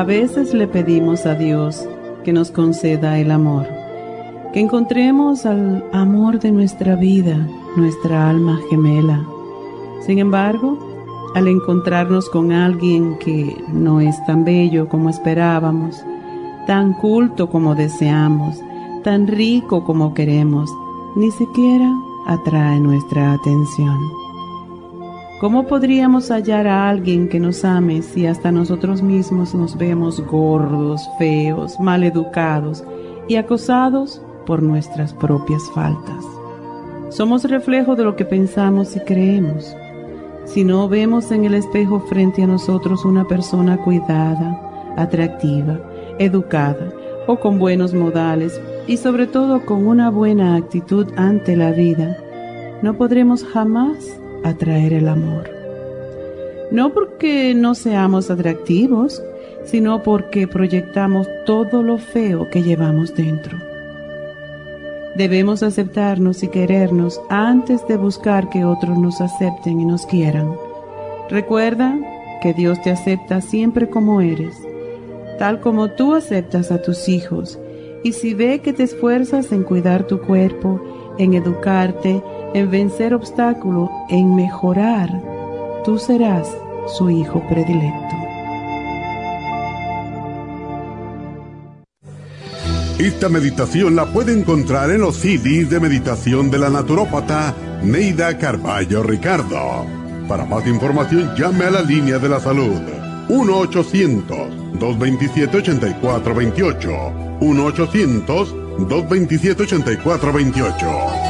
A veces le pedimos a Dios que nos conceda el amor, que encontremos al amor de nuestra vida, nuestra alma gemela. Sin embargo, al encontrarnos con alguien que no es tan bello como esperábamos, tan culto como deseamos, tan rico como queremos, ni siquiera atrae nuestra atención. ¿Cómo podríamos hallar a alguien que nos ame si hasta nosotros mismos nos vemos gordos, feos, mal educados y acosados por nuestras propias faltas? Somos reflejo de lo que pensamos y creemos. Si no vemos en el espejo frente a nosotros una persona cuidada, atractiva, educada o con buenos modales y sobre todo con una buena actitud ante la vida, no podremos jamás atraer el amor. No porque no seamos atractivos, sino porque proyectamos todo lo feo que llevamos dentro. Debemos aceptarnos y querernos antes de buscar que otros nos acepten y nos quieran. Recuerda que Dios te acepta siempre como eres, tal como tú aceptas a tus hijos, y si ve que te esfuerzas en cuidar tu cuerpo, en educarte, en vencer obstáculos, en mejorar, tú serás su hijo predilecto. Esta meditación la puede encontrar en los CDs de meditación de la naturópata Neida Carballo Ricardo. Para más información llame a la línea de la salud 1-800-227-8428. 1-800-227-8428.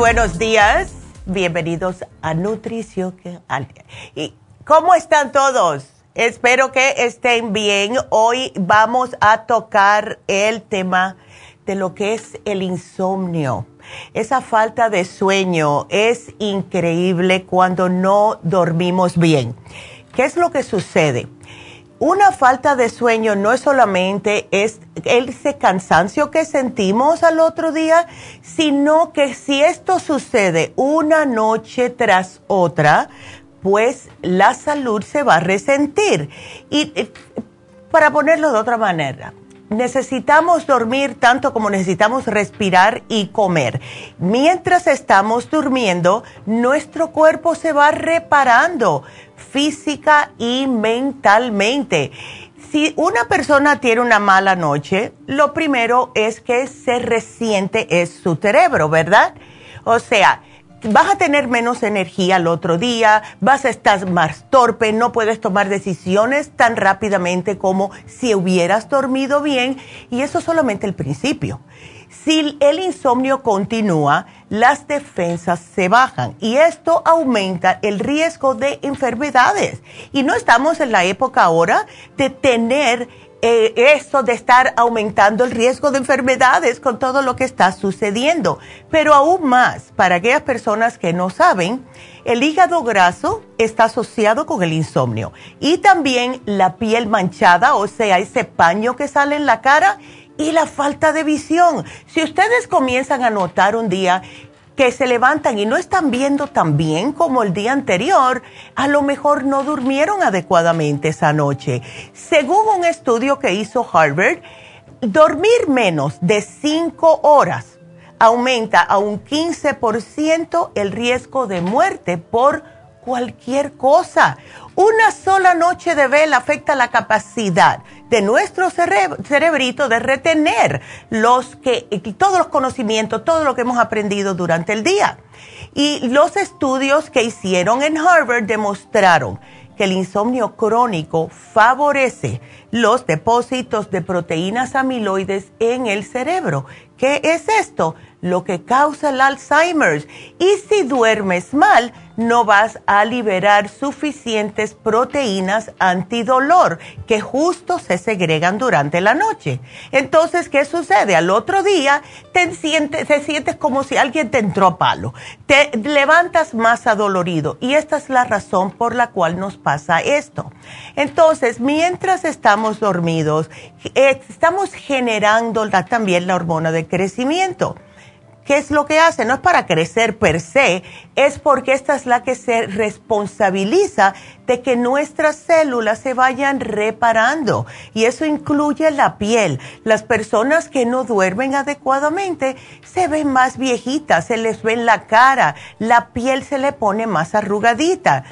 Buenos días. bienvenidos a Nutrición. ¿Y ¿Cómo están todos? Espero que estén bien. Hoy vamos a tocar el tema de lo que es el insomnio. Esa falta de sueño es increíble cuando no dormimos bien. ¿Qué es lo que sucede? Una falta de sueño no es solamente ese cansancio que sentimos al otro día, sino que si esto sucede una noche tras otra, pues la salud se va a resentir. Y eh, para ponerlo de otra manera, necesitamos dormir tanto como necesitamos respirar y comer. Mientras estamos durmiendo, nuestro cuerpo se va reparando física y mentalmente. Si una persona tiene una mala noche, lo primero es que se resiente es su cerebro, ¿verdad? O sea, vas a tener menos energía al otro día, vas a estar más torpe, no puedes tomar decisiones tan rápidamente como si hubieras dormido bien y eso es solamente el principio. Si el insomnio continúa, las defensas se bajan y esto aumenta el riesgo de enfermedades. Y no estamos en la época ahora de tener eh, eso de estar aumentando el riesgo de enfermedades con todo lo que está sucediendo. Pero aún más, para aquellas personas que no saben, el hígado graso está asociado con el insomnio y también la piel manchada, o sea, ese paño que sale en la cara y la falta de visión. Si ustedes comienzan a notar un día que se levantan y no están viendo tan bien como el día anterior, a lo mejor no durmieron adecuadamente esa noche. Según un estudio que hizo Harvard, dormir menos de 5 horas aumenta a un 15% el riesgo de muerte por cualquier cosa. Una sola noche de vela afecta la capacidad de nuestro cerebrito de retener los que, todos los conocimientos, todo lo que hemos aprendido durante el día. Y los estudios que hicieron en Harvard demostraron que el insomnio crónico favorece los depósitos de proteínas amiloides en el cerebro. ¿Qué es esto? Lo que causa el Alzheimer's. Y si duermes mal, no vas a liberar suficientes proteínas antidolor que justo se segregan durante la noche. Entonces, ¿qué sucede? Al otro día te sientes, te sientes como si alguien te entró a palo. Te levantas más adolorido y esta es la razón por la cual nos pasa esto. Entonces, mientras estamos dormidos, eh, estamos generando también la hormona de crecimiento ¿Qué es lo que hace? No es para crecer per se, es porque esta es la que se responsabiliza de que nuestras células se vayan reparando. Y eso incluye la piel. Las personas que no duermen adecuadamente se ven más viejitas, se les ve la cara, la piel se le pone más arrugadita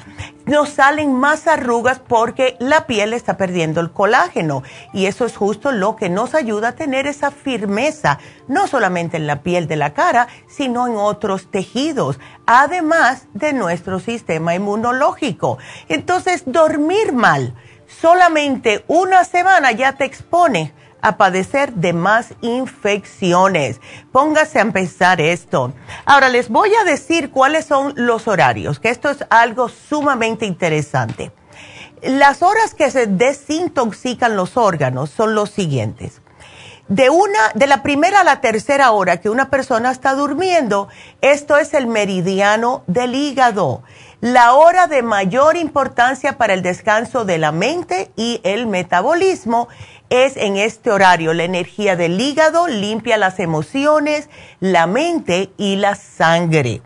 nos salen más arrugas porque la piel está perdiendo el colágeno y eso es justo lo que nos ayuda a tener esa firmeza, no solamente en la piel de la cara, sino en otros tejidos, además de nuestro sistema inmunológico. Entonces, dormir mal, solamente una semana ya te expone a padecer de más infecciones. Póngase a empezar esto. Ahora les voy a decir cuáles son los horarios, que esto es algo sumamente interesante. Las horas que se desintoxican los órganos son los siguientes. De una, de la primera a la tercera hora que una persona está durmiendo, esto es el meridiano del hígado, la hora de mayor importancia para el descanso de la mente y el metabolismo es en este horario. La energía del hígado limpia las emociones, la mente y la sangre.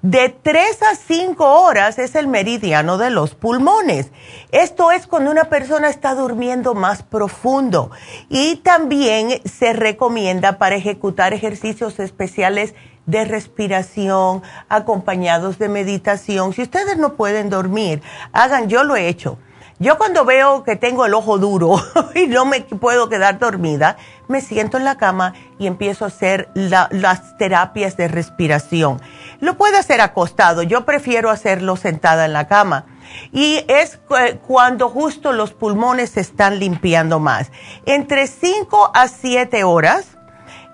De 3 a 5 horas es el meridiano de los pulmones. Esto es cuando una persona está durmiendo más profundo y también se recomienda para ejecutar ejercicios especiales de respiración acompañados de meditación. Si ustedes no pueden dormir, hagan, yo lo he hecho yo cuando veo que tengo el ojo duro y no me puedo quedar dormida, me siento en la cama y empiezo a hacer las terapias de respiración. Lo puede hacer acostado, yo prefiero hacerlo sentada en la cama. Y es cuando justo los pulmones se están limpiando más. Entre 5 a 7 horas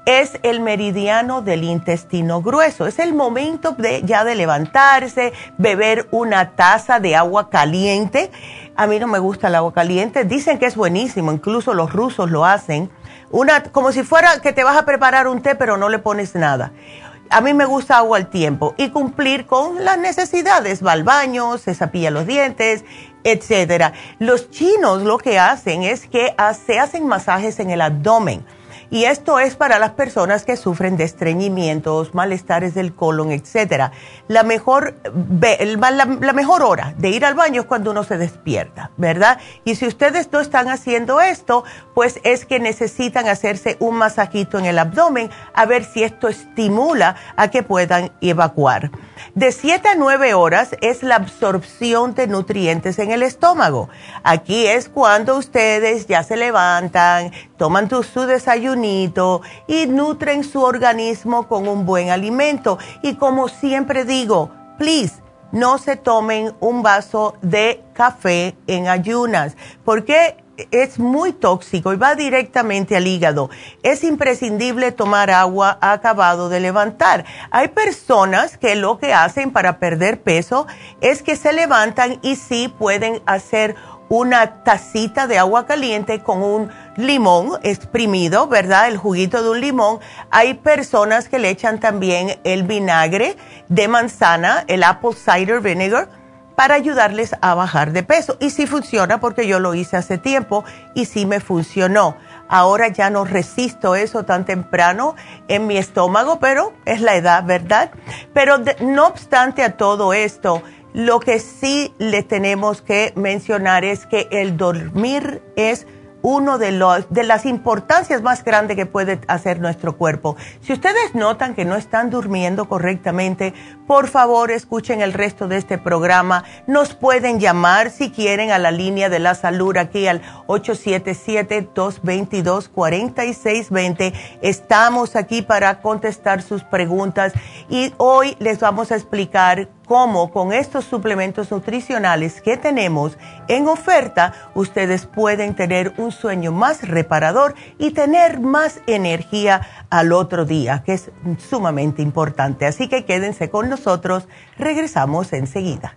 es el meridiano del intestino grueso. Es el momento de, ya de levantarse, beber una taza de agua caliente. A mí no me gusta el agua caliente. Dicen que es buenísimo, incluso los rusos lo hacen. Una, como si fuera que te vas a preparar un té, pero no le pones nada. A mí me gusta agua al tiempo y cumplir con las necesidades. Va al baño, se cepilla los dientes, etcétera. Los chinos lo que hacen es que se hacen masajes en el abdomen y esto es para las personas que sufren de estreñimientos, malestares del colon, etc. La mejor, la, mejor hora de ir al baño es cuando uno se despierta, ¿verdad? Y si ustedes no están haciendo esto, pues es que necesitan hacerse un masajito en el abdomen a ver si esto estimula a que puedan evacuar. De 7 a 9 horas es la absorción de nutrientes en el estómago. Aquí es cuando ustedes ya se levantan, toman su desayunito y nutren su organismo con un buen alimento. Y como siempre digo, please, no se tomen un vaso de café en ayunas, porque es muy tóxico y va directamente al hígado. Es imprescindible tomar agua acabado de levantar. Hay personas que lo que hacen para perder peso es que se levantan y sí pueden hacer una tacita de agua caliente con un limón exprimido, ¿verdad? El juguito de un limón. Hay personas que le echan también el vinagre de manzana, el apple cider vinegar, para ayudarles a bajar de peso. Y sí funciona porque yo lo hice hace tiempo y sí me funcionó. Ahora ya no resisto eso tan temprano en mi estómago, pero es la edad, ¿verdad? Pero no obstante a todo esto, lo que sí le tenemos que mencionar es que el dormir es uno de, los, de las importancias más grandes que puede hacer nuestro cuerpo. Si ustedes notan que no están durmiendo correctamente, por favor escuchen el resto de este programa. Nos pueden llamar si quieren a la línea de la salud aquí al 877-222-4620. Estamos aquí para contestar sus preguntas y hoy les vamos a explicar cómo con estos suplementos nutricionales que tenemos en oferta, ustedes pueden tener un sueño más reparador y tener más energía al otro día, que es sumamente importante. Así que quédense con nosotros, regresamos enseguida.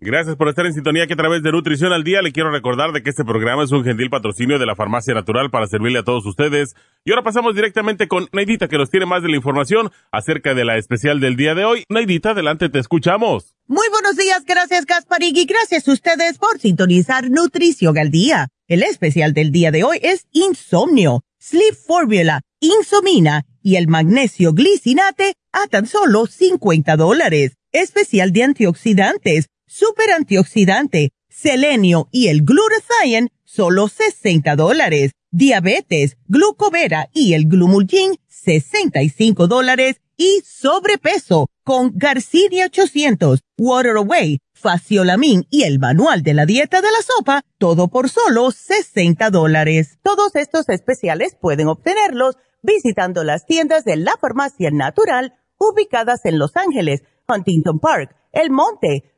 Gracias por estar en sintonía que a través de Nutrición al Día le quiero recordar de que este programa es un gentil patrocinio de la Farmacia Natural para servirle a todos ustedes. Y ahora pasamos directamente con Neidita que nos tiene más de la información acerca de la especial del día de hoy. Neidita, adelante, te escuchamos. Muy buenos días, gracias Gasparig y gracias a ustedes por sintonizar Nutrición al Día. El especial del día de hoy es Insomnio, Sleep Formula, Insomina y el magnesio glicinate a tan solo 50 dólares. Especial de antioxidantes super antioxidante, selenio y el glutathione, solo 60 dólares. Diabetes, glucovera y el glumulgin, 65 dólares. Y sobrepeso, con Garcinia 800, Water Away, Faciolamin y el manual de la dieta de la sopa, todo por solo 60 dólares. Todos estos especiales pueden obtenerlos visitando las tiendas de la farmacia natural ubicadas en Los Ángeles, Huntington Park, El Monte,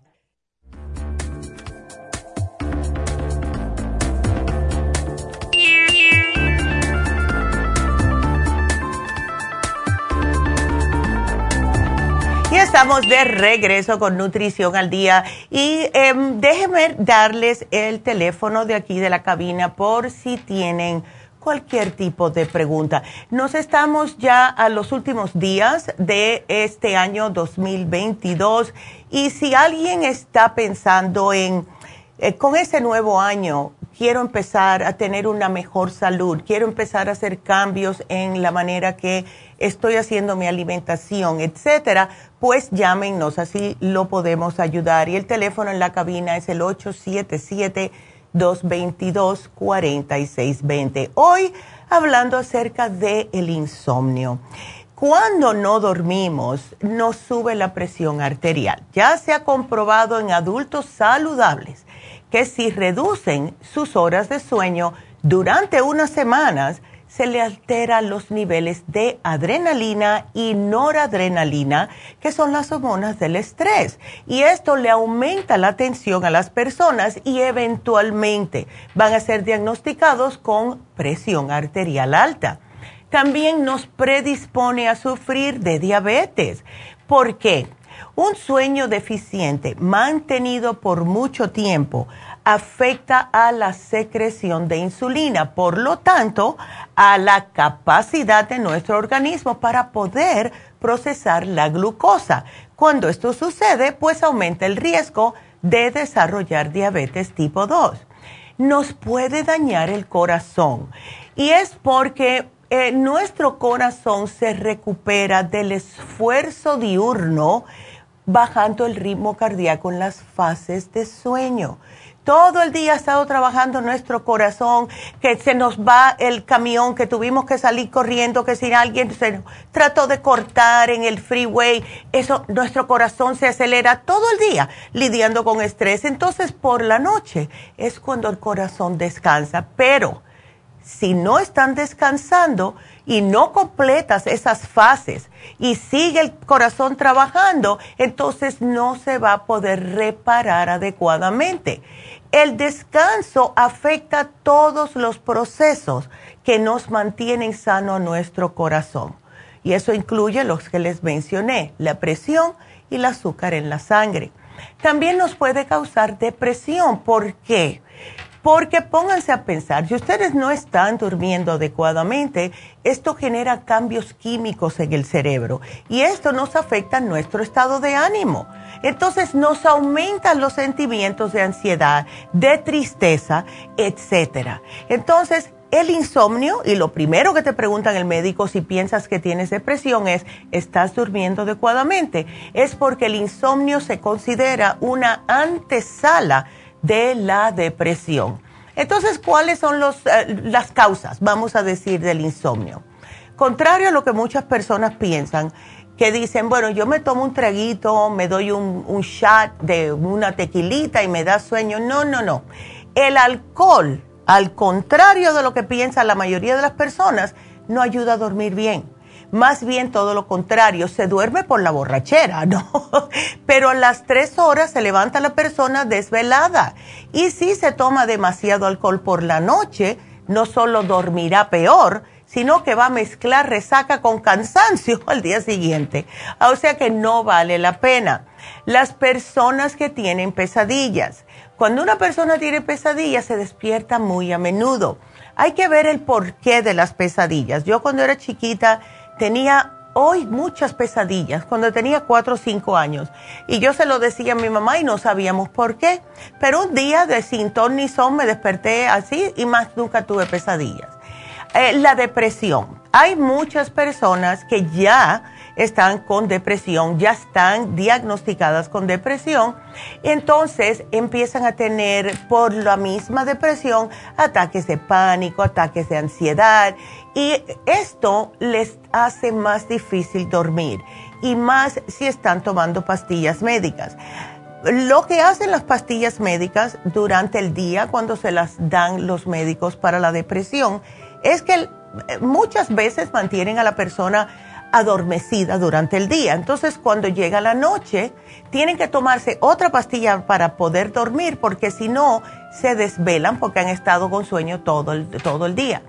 Estamos de regreso con Nutrición al Día. Y em, déjenme darles el teléfono de aquí de la cabina por si tienen cualquier tipo de pregunta. Nos estamos ya a los últimos días de este año 2022 y si alguien está pensando en, eh, con ese nuevo año, quiero empezar a tener una mejor salud, quiero empezar a hacer cambios en la manera que estoy haciendo mi alimentación, etcétera, pues llámenos, así lo podemos ayudar. Y el teléfono en la cabina es el 877-222-4620. Hoy hablando acerca el insomnio. Cuando no dormimos, nos sube la presión arterial. Ya se ha comprobado en adultos saludables que si reducen sus horas de sueño durante unas semanas, se le alteran los niveles de adrenalina y noradrenalina, que son las hormonas del estrés. Y esto le aumenta la tensión a las personas y eventualmente van a ser diagnosticados con presión arterial alta. También nos predispone a sufrir de diabetes. ¿Por qué? Un sueño deficiente mantenido por mucho tiempo afecta a la secreción de insulina, por lo tanto, a la capacidad de nuestro organismo para poder procesar la glucosa. Cuando esto sucede, pues aumenta el riesgo de desarrollar diabetes tipo 2. Nos puede dañar el corazón y es porque eh, nuestro corazón se recupera del esfuerzo diurno bajando el ritmo cardíaco en las fases de sueño. Todo el día ha estado trabajando nuestro corazón, que se nos va el camión, que tuvimos que salir corriendo, que si alguien se trató de cortar en el freeway, eso, nuestro corazón se acelera todo el día lidiando con estrés. Entonces, por la noche es cuando el corazón descansa. Pero si no están descansando y no completas esas fases y sigue el corazón trabajando, entonces no se va a poder reparar adecuadamente. El descanso afecta todos los procesos que nos mantienen sano nuestro corazón. Y eso incluye los que les mencioné, la presión y el azúcar en la sangre. También nos puede causar depresión. ¿Por qué? Porque pónganse a pensar, si ustedes no están durmiendo adecuadamente, esto genera cambios químicos en el cerebro y esto nos afecta nuestro estado de ánimo. Entonces nos aumentan los sentimientos de ansiedad, de tristeza, etc. Entonces, el insomnio, y lo primero que te preguntan el médico si piensas que tienes depresión es, ¿estás durmiendo adecuadamente? Es porque el insomnio se considera una antesala de la depresión. Entonces, ¿cuáles son eh, las causas, vamos a decir, del insomnio? Contrario a lo que muchas personas piensan, que dicen, bueno, yo me tomo un traguito, me doy un, un shot de una tequilita y me da sueño. No, no, no. El alcohol, al contrario de lo que piensa la mayoría de las personas, no ayuda a dormir bien más bien todo lo contrario, se duerme por la borrachera, ¿no? Pero a las tres horas se levanta la persona desvelada. Y si se toma demasiado alcohol por la noche, no solo dormirá peor, sino que va a mezclar resaca con cansancio al día siguiente. O sea que no vale la pena. Las personas que tienen pesadillas. Cuando una persona tiene pesadillas se despierta muy a menudo. Hay que ver el porqué de las pesadillas. Yo cuando era chiquita tenía hoy muchas pesadillas cuando tenía cuatro o cinco años. Y yo se lo decía a mi mamá y no sabíamos por qué. Pero un día de sin ton ni son me desperté así y más nunca tuve pesadillas. Eh, la depresión. Hay muchas personas que ya están con depresión, ya están diagnosticadas con depresión, entonces empiezan a tener por la misma depresión ataques de pánico, ataques de ansiedad y esto les hace más difícil dormir y más si están tomando pastillas médicas. Lo que hacen las pastillas médicas durante el día cuando se las dan los médicos para la depresión es que muchas veces mantienen a la persona adormecida durante el día. Entonces, cuando llega la noche, tienen que tomarse otra pastilla para poder dormir, porque si no, se desvelan porque han estado con sueño todo el, todo el día.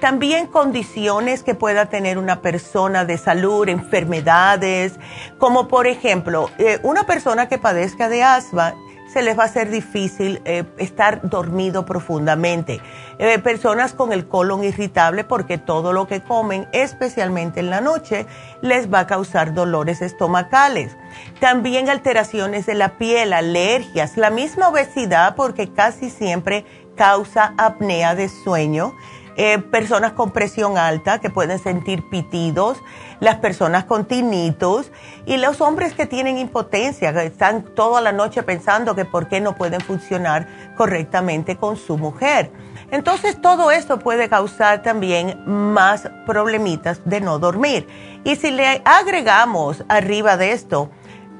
También condiciones que pueda tener una persona de salud, enfermedades, como por ejemplo, eh, una persona que padezca de asma se les va a ser difícil eh, estar dormido profundamente. Eh, personas con el colon irritable porque todo lo que comen, especialmente en la noche, les va a causar dolores estomacales. También alteraciones de la piel, alergias, la misma obesidad porque casi siempre causa apnea de sueño eh, personas con presión alta que pueden sentir pitidos, las personas con tinnitus y los hombres que tienen impotencia, que están toda la noche pensando que por qué no pueden funcionar correctamente con su mujer. Entonces todo esto puede causar también más problemitas de no dormir. Y si le agregamos arriba de esto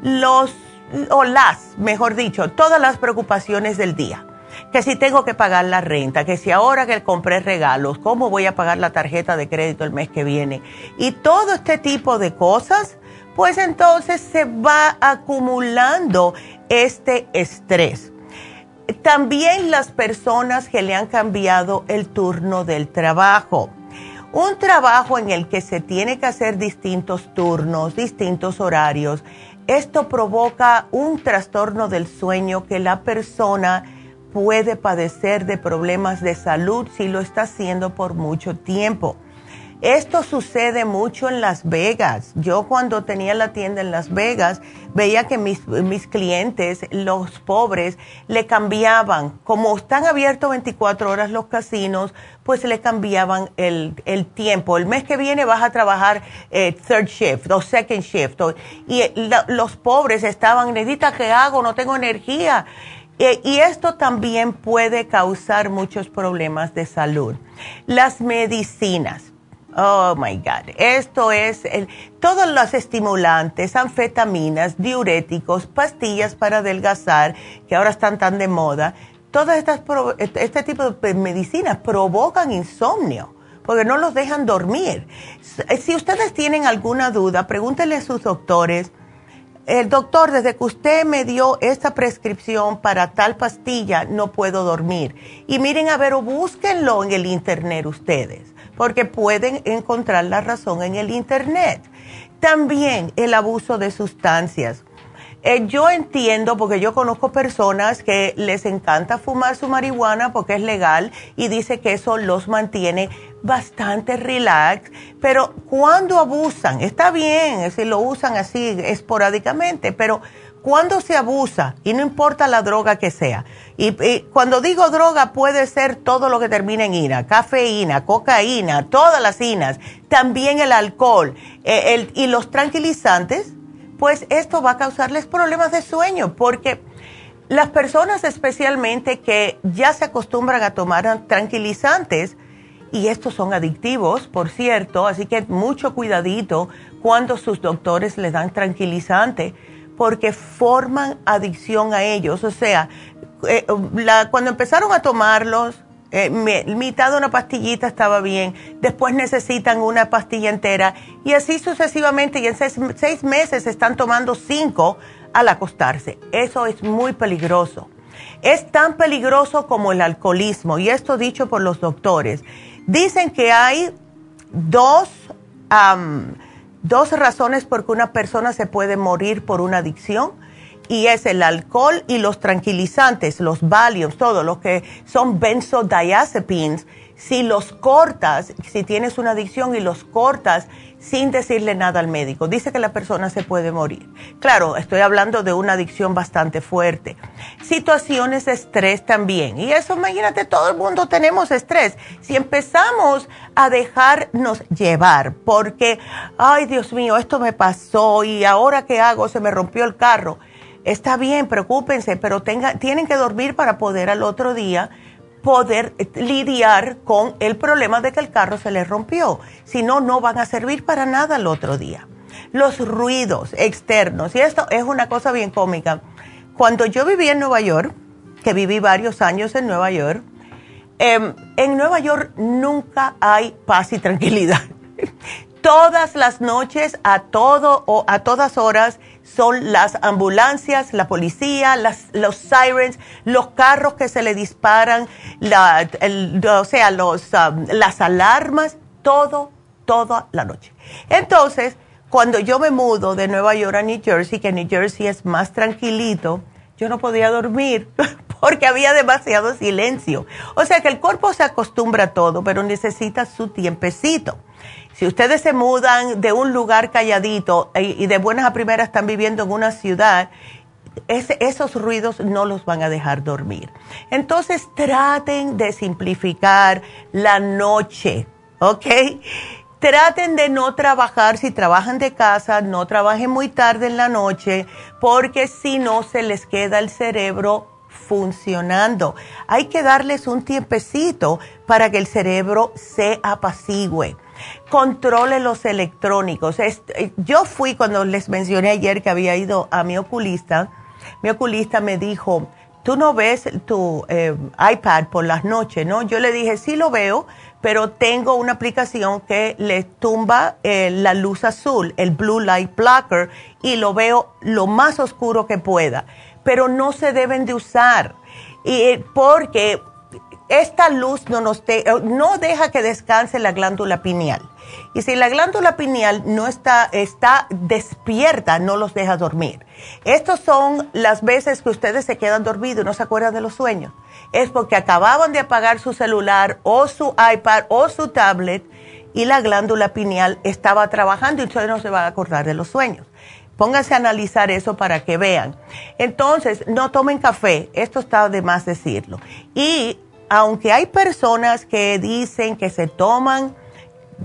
los o las, mejor dicho, todas las preocupaciones del día que si tengo que pagar la renta, que si ahora que compré regalos, cómo voy a pagar la tarjeta de crédito el mes que viene. Y todo este tipo de cosas, pues entonces se va acumulando este estrés. También las personas que le han cambiado el turno del trabajo. Un trabajo en el que se tiene que hacer distintos turnos, distintos horarios. Esto provoca un trastorno del sueño que la persona puede padecer de problemas de salud si lo está haciendo por mucho tiempo. Esto sucede mucho en Las Vegas. Yo cuando tenía la tienda en Las Vegas veía que mis, clientes, los pobres, le cambiaban. Como están abiertos 24 horas los casinos, pues le cambiaban el, tiempo. El mes que viene vas a trabajar eh, third shift o second shift. y los pobres estaban, necesita ¿qué hago? No tengo energía. Eh, y esto también puede causar muchos problemas de salud. Las medicinas. Oh my God. Esto es todos los estimulantes, anfetaminas, diuréticos, pastillas para adelgazar, que ahora están tan de moda. Todas estas, este tipo de medicinas provocan insomnio porque no los dejan dormir. Si ustedes tienen alguna duda, pregúntenle a sus doctores el doctor, desde que usted me dio esta prescripción para tal pastilla, no puedo dormir. Y miren a ver o búsquenlo en el internet ustedes, porque pueden encontrar la razón en el internet. También el abuso de sustancias. Eh, yo entiendo, porque yo conozco personas que les encanta fumar su marihuana porque es legal y dice que eso los mantiene bastante relax, pero cuando abusan, está bien si lo usan así esporádicamente, pero cuando se abusa, y no importa la droga que sea, y, cuando digo droga puede ser todo lo que termina en ina, cafeína, cocaína, todas las inas, también el alcohol eh, y los tranquilizantes, pues esto va a causarles problemas de sueño, porque las personas especialmente que ya se acostumbran a tomar tranquilizantes, y estos son adictivos, por cierto, así que mucho cuidadito cuando sus doctores les dan tranquilizante, porque forman adicción a ellos. O sea, eh, cuando empezaron a tomarlos, eh, mitad de una pastillita estaba bien, después necesitan una pastilla entera y así sucesivamente y en seis, meses están tomando cinco al acostarse. Eso es muy peligroso. Es tan peligroso como el alcoholismo y esto dicho por los doctores. Dicen que hay dos, dos razones por que una persona se puede morir por una adicción y es el alcohol y los tranquilizantes, los Valiums, todo lo que son benzodiazepines. Si los cortas, si tienes una adicción y los cortas sin decirle nada al médico, dice que la persona se puede morir. Claro, estoy hablando de una adicción bastante fuerte. Situaciones de estrés también. Y eso, imagínate, todo el mundo tenemos estrés. Si empezamos a dejarnos llevar porque, ay Dios mío, esto me pasó y ahora qué hago, se me rompió el carro Está bien, preocúpense, pero tienen que dormir para poder al otro día poder lidiar con el problema de que el carro se les rompió. Si no, no van a servir para nada al otro día. Los ruidos externos, y esto es una cosa bien cómica. Cuando yo vivía en Nueva York, que viví varios años en Nueva York, em, en Nueva York nunca hay paz y tranquilidad. Todas las noches, a todo o a todas horas, son las ambulancias, la policía, los sirens, los carros que se le disparan, o sea, los, um, las alarmas, todo, toda la noche. Entonces, cuando yo me mudo de Nueva York a New Jersey, que New Jersey es más tranquilito, yo no podía dormir porque había demasiado silencio. O sea que el cuerpo se acostumbra a todo, pero necesita su tiempecito. Si ustedes se mudan de un lugar calladito eh, y de buenas a primeras están viviendo en una ciudad, esos ruidos no los van a dejar dormir. Entonces traten de simplificar la noche, ¿ok? Traten de no trabajar, si trabajan de casa, no trabajen muy tarde en la noche, porque si no se les queda el cerebro funcionando. Hay que darles un tiempecito para que el cerebro se apacigüe controle los electrónicos. Eh, yo fui cuando les mencioné ayer que había ido a mi oculista, mi oculista me dijo, tú no ves tu eh, iPad por las noches, ¿no? Yo le dije, sí lo veo, pero tengo una aplicación que le tumba eh, la luz azul, el Blue Light Blocker, y lo veo lo más oscuro que pueda. Pero no se deben de usar, y, porque esta luz no, nos no deja que descanse la glándula pineal. Y si la glándula pineal no está, está despierta, no los deja dormir. Estas son las veces que ustedes se quedan dormidos y no se acuerdan de los sueños. Es porque acababan de apagar su celular o su iPad o su tablet y la glándula pineal estaba trabajando y ustedes no se van a acordar de los sueños. Pónganse a analizar eso para que vean. Entonces, no tomen café, esto está de más decirlo. Y aunque hay personas que dicen que se toman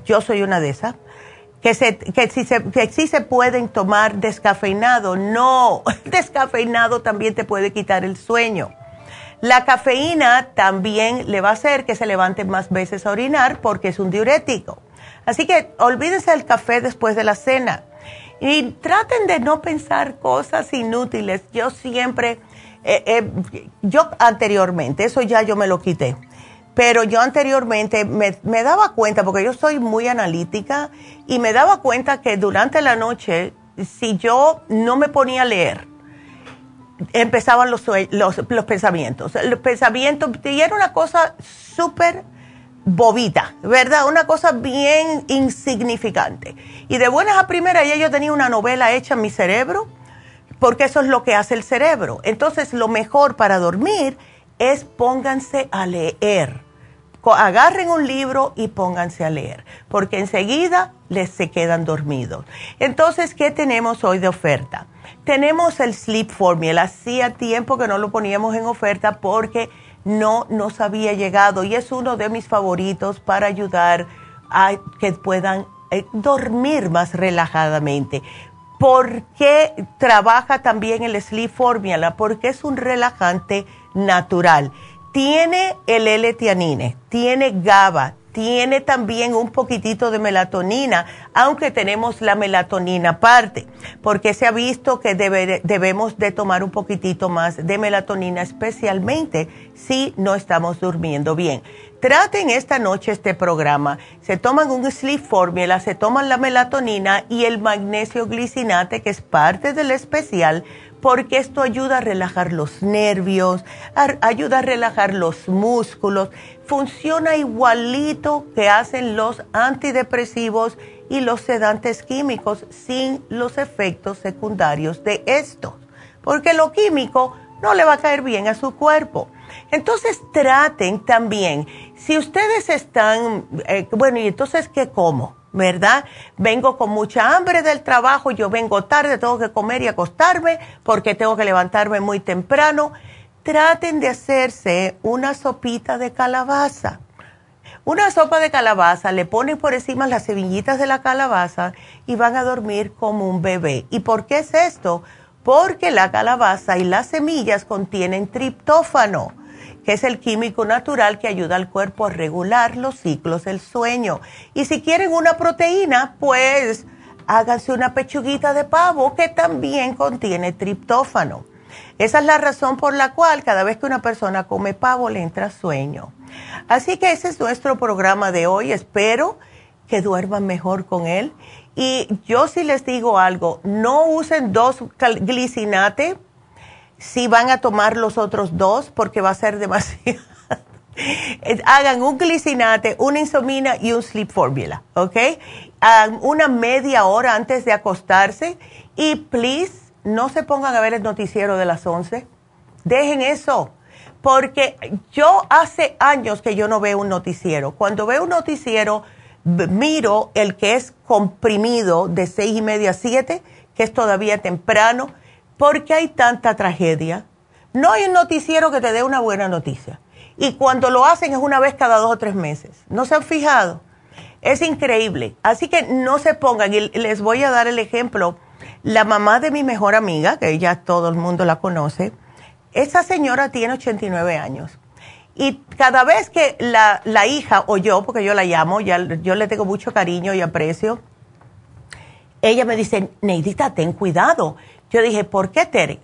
yo soy una de esas, que, se, que, si se, que se pueden tomar descafeinado. No, descafeinado también te puede quitar el sueño. La cafeína también le va a hacer que se levante más veces a orinar porque es un diurético. Así que olvídense del café después de la cena. Y traten de no pensar cosas inútiles. Yo siempre, eh, eh, yo anteriormente, eso ya yo me lo quité pero yo anteriormente me, daba cuenta, porque yo soy muy analítica, y me daba cuenta que durante la noche, si yo no me ponía a leer, empezaban los, los, los pensamientos. Los pensamientos, y era una cosa súper bobita, ¿verdad? Una cosa bien insignificante. Y de buenas a primeras ya yo tenía una novela hecha en mi cerebro, porque eso es lo que hace el cerebro. Entonces, lo mejor para dormir es pónganse a leer. Agarren un libro y pónganse a leer, porque enseguida les se quedan dormidos. Entonces, ¿qué tenemos hoy de oferta? Tenemos el Sleep Formula. Hacía tiempo que no lo poníamos en oferta porque no nos había llegado y es uno de mis favoritos para ayudar a que puedan eh, dormir más relajadamente. ¿Por qué trabaja también el Sleep Formula? Porque es un relajante natural. Tiene el L-tianine, tiene GABA, tiene también un poquitito de melatonina, aunque tenemos la melatonina aparte, porque se ha visto que debemos de tomar un poquitito más de melatonina, especialmente si no estamos durmiendo bien. Traten esta noche este programa. Se toman un sleep formula, se toman la melatonina y el magnesio glicinate, que es parte del especial porque esto ayuda a relajar los nervios, ayuda a relajar los músculos, funciona igualito que hacen los antidepresivos y los sedantes químicos sin los efectos secundarios de esto. porque lo químico no le va a caer bien a su cuerpo. Entonces traten también, si ustedes están, eh, bueno, y entonces, ¿qué como? ¿Verdad? Vengo con mucha hambre del trabajo, yo vengo tarde, tengo que comer y acostarme porque tengo que levantarme muy temprano. Traten de hacerse una sopita de calabaza. Una sopa de calabaza, le ponen por encima las semillitas de la calabaza y van a dormir como un bebé. ¿Y por qué es esto? Porque la calabaza y las semillas contienen triptófano que es el químico natural que ayuda al cuerpo a regular los ciclos del sueño. Y si quieren una proteína, pues háganse una pechuguita de pavo que también contiene triptófano. Esa es la razón por la cual cada vez que una persona come pavo le entra sueño. Así que ese es nuestro programa de hoy. Espero que duerman mejor con él. Y yo sí les digo algo, no usen dos glicinate si van a tomar los otros dos porque va a ser demasiado. Hagan un glicinate, una insomina y un sleep formula, ¿ok? Una media hora antes de acostarse y please no se pongan a ver el noticiero de las 11. Dejen eso, porque yo hace años que yo no veo un noticiero. Cuando veo un noticiero, miro el que es comprimido de seis y media a siete, que es todavía temprano ¿Por qué hay tanta tragedia? No hay un noticiero que te dé una buena noticia. Y cuando lo hacen es una vez cada dos o tres meses. ¿No se han fijado? Es increíble. Así que no se pongan. Y les voy a dar el ejemplo. La mamá de mi mejor amiga, que ya todo el mundo la conoce, esa señora tiene 89 años. Y cada vez que la, la hija o yo, porque yo la llamo, ya, yo le tengo mucho cariño y aprecio, ella me dice, Neidita, ten cuidado yo dije, ¿por qué, Tere?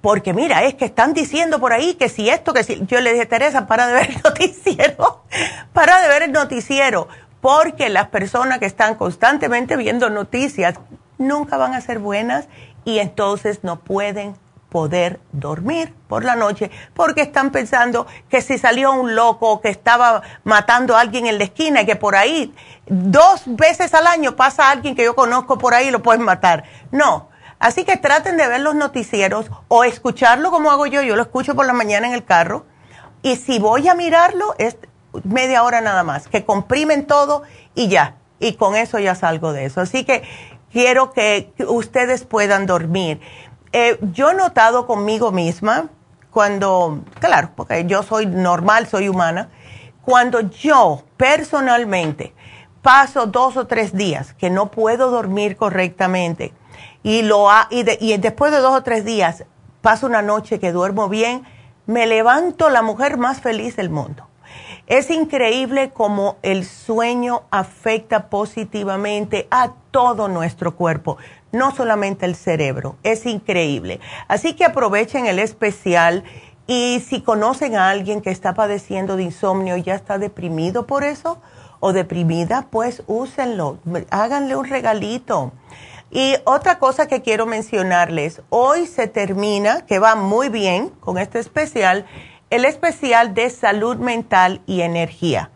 Porque mira, es que están diciendo por ahí que si esto, que si... Yo le dije, Teresa, para de ver el noticiero, para de ver el noticiero, porque las personas que están constantemente viendo noticias nunca van a ser buenas y entonces no pueden poder dormir por la noche porque están pensando que si salió un loco que estaba matando a alguien en la esquina y que por ahí dos veces al año pasa alguien que yo conozco por ahí y lo pueden matar. No, Así que traten de ver los noticieros o escucharlo como hago yo. Yo lo escucho por la mañana en el carro. Y si voy a mirarlo, es media hora nada más, que comprimen todo y ya. Y con eso ya salgo de eso. Así que quiero que ustedes puedan dormir. Eh, yo he notado conmigo misma, cuando, claro, porque yo soy normal, soy humana, cuando yo personalmente paso dos o tres días que no puedo dormir correctamente, y, lo ha, y, y después de dos o tres días paso una noche que duermo bien, me levanto la mujer más feliz del mundo. Es increíble cómo el sueño afecta positivamente a todo nuestro cuerpo, no solamente el cerebro. Es increíble. Así que aprovechen el especial y si conocen a alguien que está padeciendo de insomnio y ya está deprimido por eso o deprimida, pues úsenlo, háganle un regalito. Y otra cosa que quiero mencionarles, hoy se termina, que va muy bien con este especial, el especial de salud mental y energía.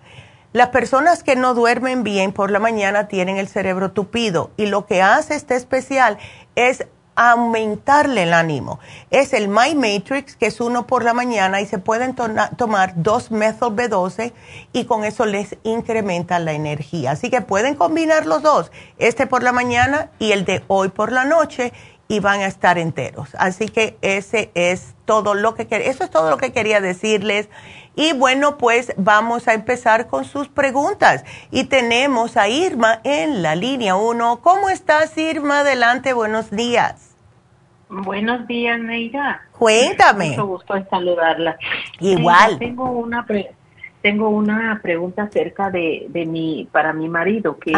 Las personas que no duermen bien por la mañana tienen el cerebro tupido y lo que hace este especial es aumentarle el ánimo. Es el My Matrix, que es uno por la mañana y se pueden tomar dos Methyl B12 y con eso les incrementa la energía. Así que pueden combinar los dos, este por la mañana y el de hoy por la noche y van a estar enteros. Así que ese es todo lo que eso es todo lo que quería decirles. Y bueno, pues vamos a empezar con sus preguntas. Y tenemos a Irma en la línea 1. ¿Cómo estás, Irma? Adelante, buenos días. Buenos días, Neida. Cuéntame. Mucho gusto en saludarla. Igual. tengo una tengo una pregunta acerca de, de mi para mi marido que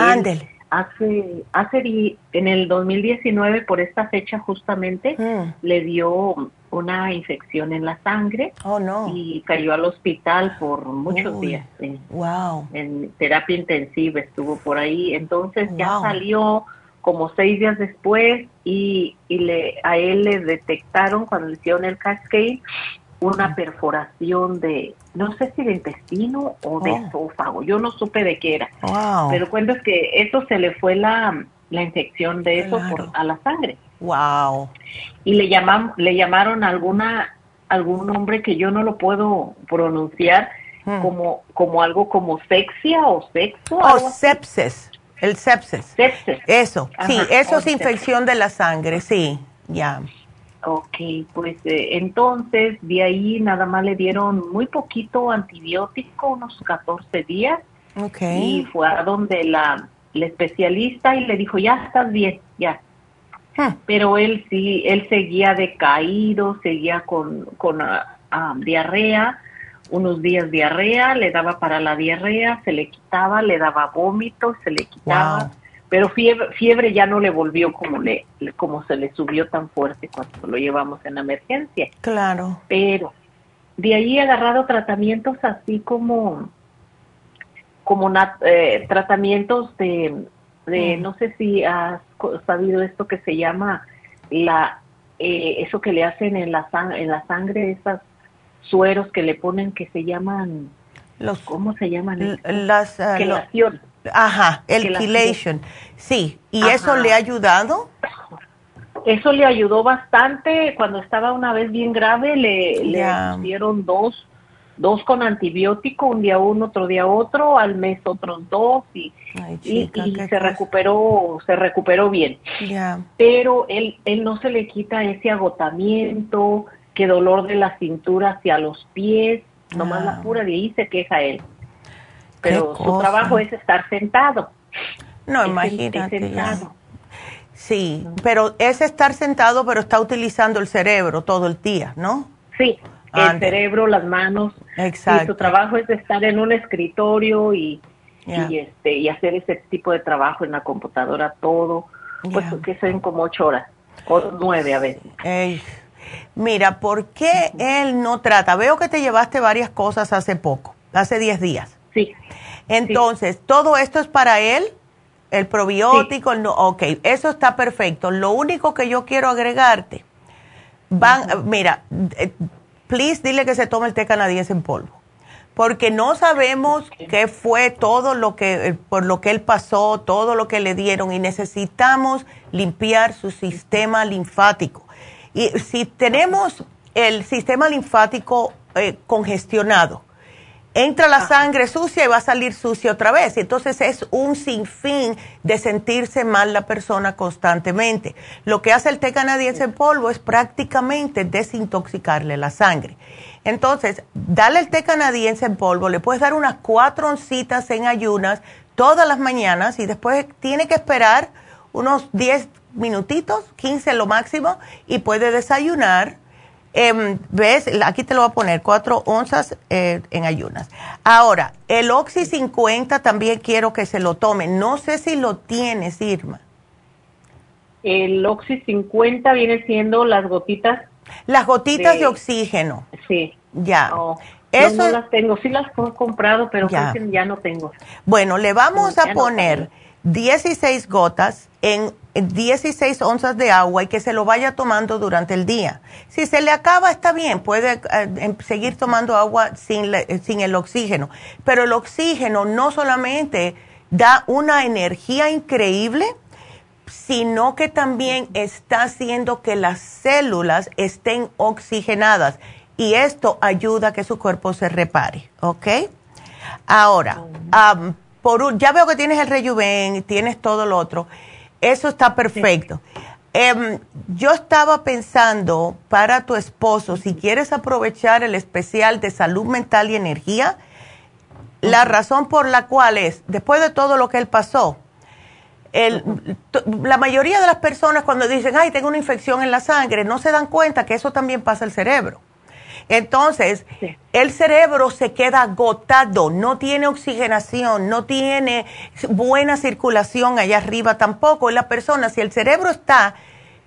hace hace en el 2019 por esta fecha justamente mm. le dio una infección en la sangre oh, no. y cayó al hospital por muchos días. En, wow. En terapia intensiva estuvo por ahí. Entonces ya salió como seis días después y, y le, a él le detectaron cuando le hicieron el cascade una perforación de, no sé si de intestino o de oh. esófago, yo no supe de qué era. Pero cuento es que eso se le fue la, la infección de eso por, a la sangre. Wow. Y le llaman, le llamaron alguna algún nombre que yo no lo puedo pronunciar hmm. como como algo como sexia o sexo. O oh, sepsis. El sepsis. Sepsis. Eso. sí, eso es infección de la sangre, sí. Ya. Ok, pues eh, entonces de ahí nada más le dieron muy poquito antibiótico, unos 14 días. Okay. Y fue a donde la, la especialista y le dijo, ya estás bien, ya. Hmm. Pero él sí, él seguía decaído, seguía con, con ah, ah, diarrea, unos días diarrea, le daba para la diarrea, se le quitaba, le daba vómito, se le quitaba. Pero fiebre, fiebre ya no le volvió como le como se le subió tan fuerte cuando lo llevamos en emergencia. Claro. Pero de ahí he agarrado tratamientos así como como eh, tratamientos de, de mm. no sé si has sabido esto que se llama la eh, eso que le hacen en la en la sangre esas sueros que le ponen que se llaman los cómo se llaman las uh, ajá el chelation sí y eso le ha ayudado eso le ayudó bastante. Cuando estaba una vez bien grave le, le dieron dos dos con antibiótico, un día uno, otro día otro, al mes otros dos y, y, se recuperó, se recuperó bien. Pero él, él no se le quita ese agotamiento, que dolor de la cintura hacia los pies, nomás la pura de ahí se queja él. Pero su trabajo es estar sentado. No, imagínate. Sí, pero es estar sentado, pero está utilizando el cerebro todo el día, ¿no? Sí, el cerebro, las manos. Exacto. Y su trabajo es estar en un escritorio y, y, este, y hacer ese tipo de trabajo en la computadora todo, pues que son como ocho horas, o nueve a veces. Mira, ¿por qué él no trata? Veo que te llevaste varias cosas hace poco, hace diez días. Sí. Entonces, ¿todo esto es para él? El probiótico, no, ok, eso está perfecto. Lo único que yo quiero agregarte, van, mira, eh, please dile que se tome el té canadiense en polvo. Porque no sabemos qué fue todo lo que, eh, por lo que él pasó, todo lo que le dieron y necesitamos limpiar su sistema linfático. Y si tenemos el sistema linfático eh, congestionado, entra la sangre sucia y va a salir sucia otra vez. Entonces es un sinfín de sentirse mal la persona constantemente. Lo que hace el té canadiense en polvo es prácticamente desintoxicarle la sangre. Entonces, dale el té canadiense en polvo, le puedes dar unas cuatro oncitas en ayunas todas las mañanas y después tiene que esperar unos 10 minutitos, 15 lo máximo, y puede desayunar Em, ¿Ves? Aquí te lo voy a poner, cuatro onzas eh, en ayunas. Ahora, el Oxy 50 también quiero que se lo tome. No sé si lo tienes, Irma. El Oxy 50 viene siendo las gotitas. Las gotitas de, oxígeno. Sí. Ya. No, Eso, no, las tengo. Sí las he comprado, pero ya, ya no tengo. Bueno, le vamos a poner 16 gotas en 16 onzas de agua y que se lo vaya tomando durante el día. Si se le acaba, está bien, puede eh, em, seguir tomando agua sin, eh, sin el oxígeno. Pero el oxígeno no solamente da una energía increíble, sino que también está haciendo que las células estén oxigenadas y esto ayuda a que su cuerpo se repare, ¿ok? Ahora, por ya veo que tienes el rejuven, tienes todo lo otro. Eso está perfecto. Em, yo estaba pensando para tu esposo, si quieres aprovechar el especial de salud mental y energía, la razón por la cual es, después de todo lo que él pasó, la mayoría de las personas cuando dicen, ay, tengo una infección en la sangre, no se dan cuenta que eso también pasa al cerebro. Entonces, el cerebro se queda agotado, no tiene oxigenación, no tiene buena circulación allá arriba tampoco. la persona, si el cerebro está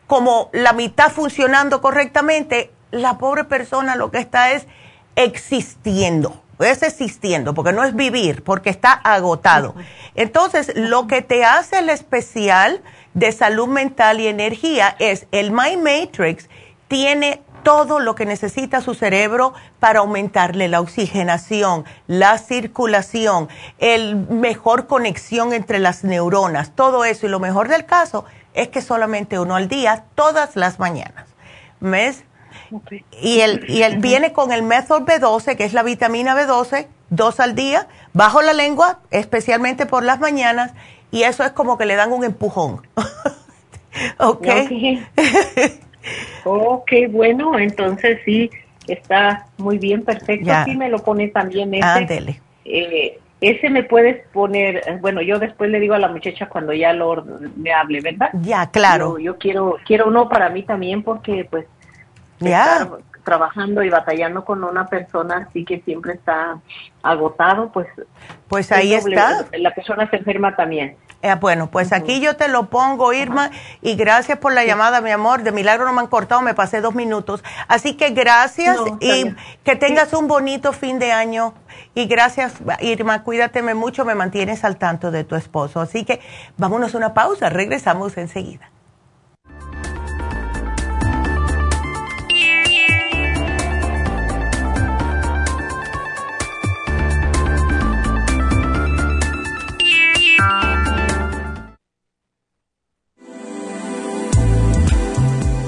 como la mitad funcionando correctamente, la pobre persona lo que está es existiendo. Es existiendo, porque no es vivir, porque está agotado. Entonces, lo que te hace el especial de salud mental y energía es el My Matrix tiene todo lo que necesita su cerebro para aumentarle la oxigenación, la circulación, el mejor conexión entre las neuronas, todo eso. Y lo mejor del caso es que solamente uno al día, todas las mañanas. ¿Ves? Y él, y él viene con el Method B12, que es la vitamina B12, dos al día, bajo la lengua, especialmente por las mañanas, y eso es como que le dan un empujón. ¿Ok? Ok, bueno, entonces sí, está muy bien, perfecto. Sí me lo pone también ese. Eh, ese me puedes poner, bueno, yo después le digo a la muchacha cuando ya lo me hable, ¿verdad? Ya, claro. Yo, quiero quiero uno para mí también porque pues ya. Trabajando y batallando con una persona así que siempre está agotado, pues pues ahí está. La persona se enferma también. Eh, bueno, pues aquí yo te lo pongo, Irma, y gracias por la llamada, mi amor. De milagro no me han cortado, me pasé dos minutos. Así que gracias y que tengas un bonito fin de año. Y gracias, Irma, cuídateme mucho, me mantienes al tanto de tu esposo. Así que vámonos a una pausa, regresamos enseguida.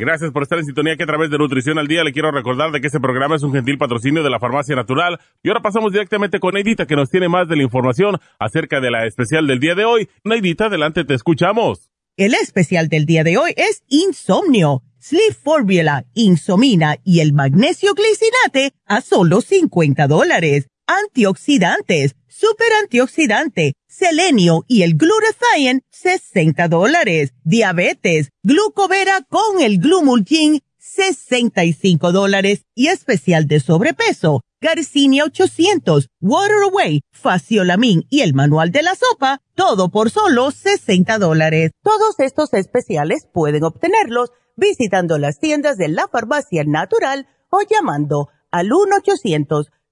Gracias por estar en sintonía que a través de Nutrición al Día le quiero recordar de que este programa es un gentil patrocinio de la Farmacia Natural. Y ahora pasamos directamente con Neidita que nos tiene más de la información acerca de la especial del día de hoy. Neidita, adelante, te escuchamos. El especial del día de hoy es Insomnio, Sleep Formula, Insomina y el magnesio glicinate a solo 50 dólares. Antioxidantes, super antioxidante selenio y el glutathione, 60 dólares. Diabetes, glucovera con el glumulgin, 65 dólares. Y especial de sobrepeso, Garcinia 800, Water Away, y el manual de la sopa, todo por solo 60 dólares. Todos estos especiales pueden obtenerlos visitando las tiendas de la farmacia natural o llamando al 1 800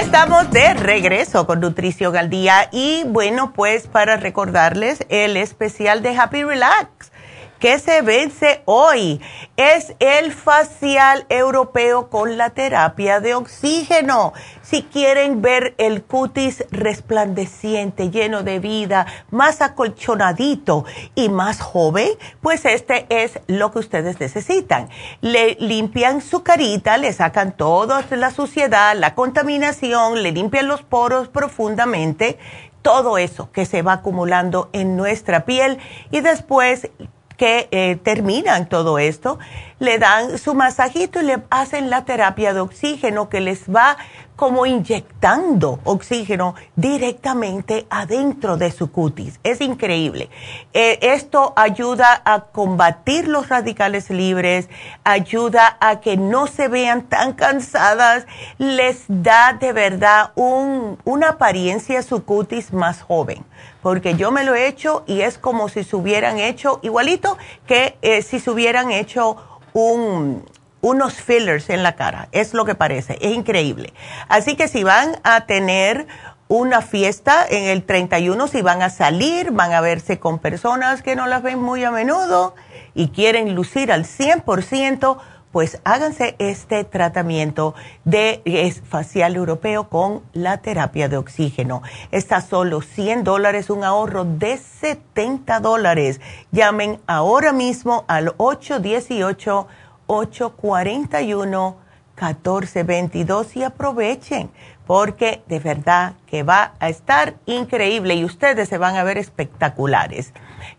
Estamos de regreso con Nutrición al Día y bueno, pues para recordarles el especial de Happy Relax que se vence hoy. Es el facial europeo con la terapia de oxígeno. Si quieren ver el cutis resplandeciente, lleno de vida, más acolchonadito y más joven, pues este es lo que ustedes necesitan. Le limpian su carita, le sacan toda la suciedad, la contaminación, le limpian los poros profundamente todo eso que se va acumulando en nuestra piel y después que eh, terminan todo esto, le dan su masajito y le hacen la terapia de oxígeno que les va como inyectando oxígeno directamente adentro de su cutis. Es increíble. Eh, esto ayuda a combatir los radicales libres, ayuda a que no se vean tan cansadas, les da de verdad un, una apariencia a su cutis más joven porque yo me lo he hecho y es como si se hubieran hecho igualito que eh, si se hubieran hecho un, unos fillers en la cara. Es lo que parece, es increíble. Así que si van a tener una fiesta en el 31, si van a salir, van a verse con personas que no las ven muy a menudo y quieren lucir al 100%, pues háganse este tratamiento de facial europeo con la terapia de oxígeno. Está solo 100 dólares, un ahorro de 70 dólares. Llamen ahora mismo al 818-841-1422 y aprovechen porque de verdad que va a estar increíble y ustedes se van a ver espectaculares.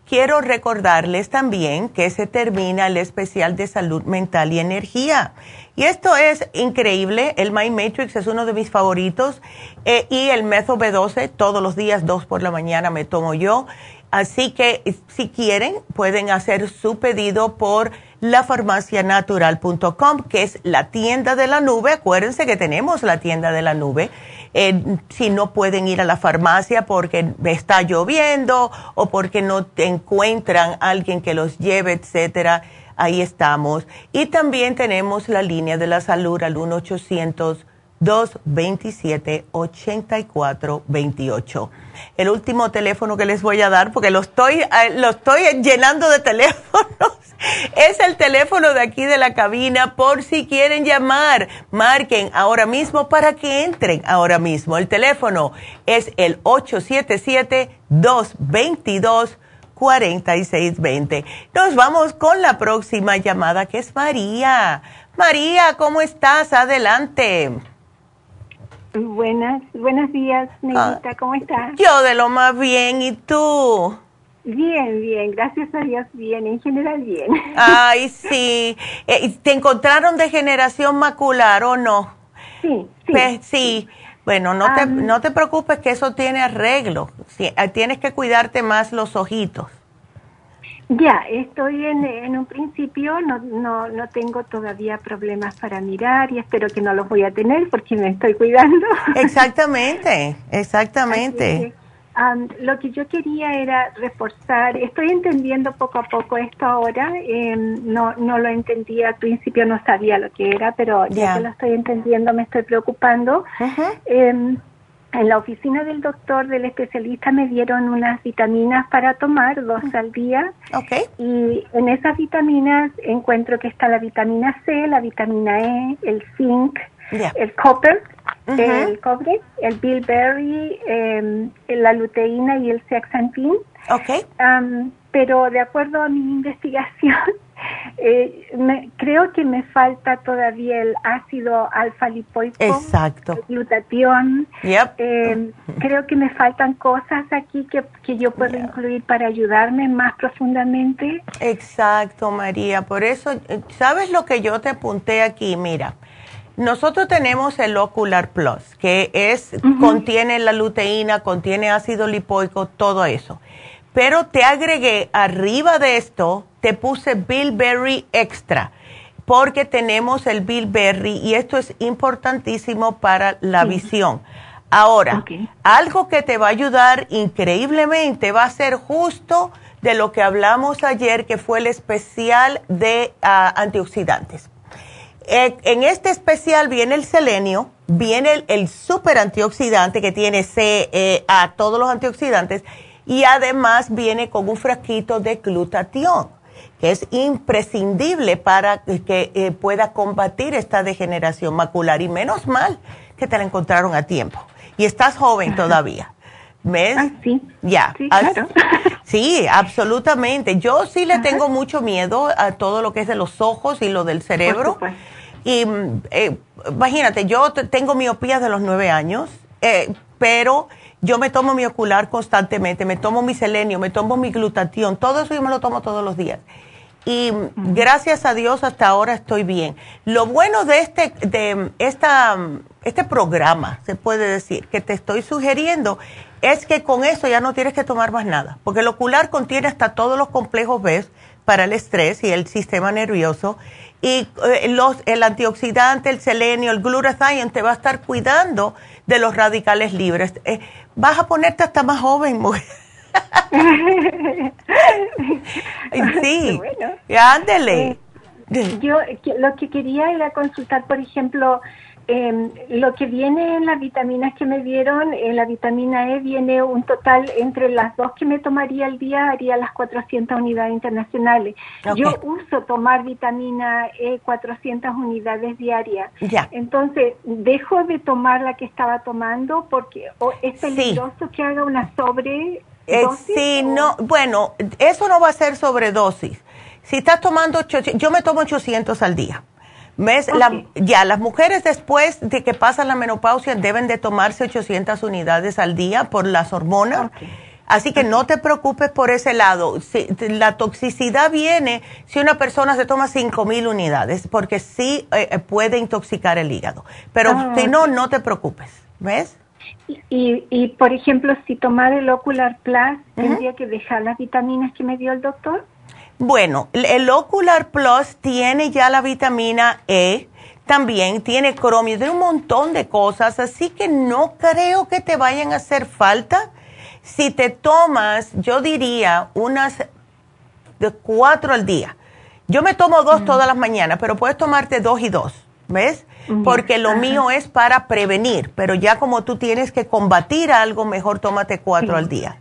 Quiero recordarles también que se termina el especial de salud mental y energía. Y esto es increíble. El Mind Matrix es uno de mis favoritos. Eh, y el Mezo B12, todos los días, dos por la mañana me tomo yo. Así que si quieren, pueden hacer su pedido por lafarmacianatural.com, que es la tienda de la nube. Acuérdense que tenemos la tienda de la nube eh, si no pueden ir a la farmacia porque está lloviendo o porque no encuentran alguien que los lleve, etcétera. Ahí estamos. Y también tenemos la línea de la salud al 1 800 227-8428. El último teléfono que les voy a dar, porque lo estoy, eh, lo estoy llenando de teléfonos, es el teléfono de aquí de la cabina por si quieren llamar. Marquen ahora mismo para que entren ahora mismo. El teléfono es el 877-222-4620. Nos vamos con la próxima llamada que es María. María, ¿cómo estás? Adelante. Buenas, buenos días, Negrita, ¿cómo estás? Yo de lo más bien, ¿y tú? Bien, bien, gracias a Dios, bien, en general bien. Ay, sí. Eh, ¿Te encontraron degeneración macular o no? Sí, sí. Pues, sí. Bueno, no, te, no te preocupes que eso tiene arreglo. Sí, eh, tienes que cuidarte más los ojitos. Ya, estoy en, un principio, no, no, no tengo todavía problemas para mirar y espero que no los voy a tener porque me estoy cuidando. Exactamente, exactamente. lo que yo quería era reforzar, estoy entendiendo poco a poco esto ahora, em, no, no lo entendía al principio, no sabía lo que era, pero ya que lo estoy entendiendo me estoy preocupando. En la oficina del doctor, del especialista, me dieron unas vitaminas para tomar, dos al día. Okay. Y en esas vitaminas encuentro que está la vitamina C, la vitamina E, el zinc, el copper, el cobre, el bilberry, eh, la luteína y el zeaxanthine. Okay. pero de acuerdo a mi investigación, eh, me, creo que me falta todavía el ácido alfa lipoico, Exacto. el glutatión. Eh, creo que me faltan cosas aquí que, que yo puedo incluir para ayudarme más profundamente. Exacto, María. Por eso, ¿sabes lo que yo te apunté aquí? Mira. Nosotros tenemos el Ocular Plus, que es, contiene la luteína, contiene ácido lipoico, todo eso. Pero te agregué arriba de esto te puse Bilberry Extra porque tenemos el Bilberry y esto es importantísimo para la visión. Ahora, algo que te va a ayudar increíblemente va a ser justo de lo que hablamos ayer, que fue el especial de ah, antioxidantes. Eh, en este especial viene el selenio, viene el, el super antioxidante que tiene C, e, A, todos los antioxidantes, y además viene con un frasquito de glutatión que es imprescindible para que eh, pueda combatir esta degeneración macular. Y menos mal que te la encontraron a tiempo. Y estás joven todavía. ¿Ves? Ah, sí. Ya. Sí, claro. sí, absolutamente. Yo sí le tengo mucho miedo a todo lo que es de los ojos y lo del cerebro. Y eh, imagínate, yo tengo miopía de los nueve años, eh, pero yo me tomo mi ocular constantemente, me tomo mi selenio, me tomo mi glutatión, todo eso yo me lo tomo todos los días y gracias a Dios hasta ahora estoy bien. Lo bueno de este, de esta, este programa, se puede decir, que te estoy sugiriendo, es que con eso ya no tienes que tomar más nada, porque el ocular contiene hasta todos los complejos B para el estrés y el sistema nervioso, y eh, los, el antioxidante, el selenio, el glutathione te va a estar cuidando de los radicales libres. Eh, vas a ponerte hasta más joven, mujer. sí, bueno. ándele. Eh, yo lo que quería era consultar, por ejemplo, Em, lo que viene en las vitaminas que me dieron, en la vitamina E viene un total entre las dos que me tomaría al día, haría las 400 unidades internacionales. Yo uso tomar vitamina E 400 unidades diarias. Ya. Entonces, dejo de tomar la que estaba tomando porque es peligroso que haga una sobre... Eh, sí, no, bueno, eso no va a ser sobredosis. Si estás tomando, yo me tomo 800 al día. ¿Ves? ya, las mujeres después de que pasan la menopausia deben de tomarse 800 unidades al día por las hormonas. Así que no te preocupes por ese lado. Si, la toxicidad viene si una persona se toma 5000 unidades, porque sí eh, eh, puede intoxicar el hígado. Pero ah, si no, no te preocupes. ¿Ves? Y, y, por ejemplo, si tomar el Ocular Plus, ¿tendría que dejar las vitaminas que me dio el doctor? Bueno, el Ocular Plus tiene ya la vitamina E, también tiene cromio, tiene un montón de cosas, así que no creo que te vayan a hacer falta. Si te tomas, yo diría unas de cuatro al día. Yo me tomo dos todas las mañanas, pero puedes tomarte dos y dos, ¿ves? Porque lo mío es para prevenir, pero ya como tú tienes que combatir algo, mejor tómate cuatro al día,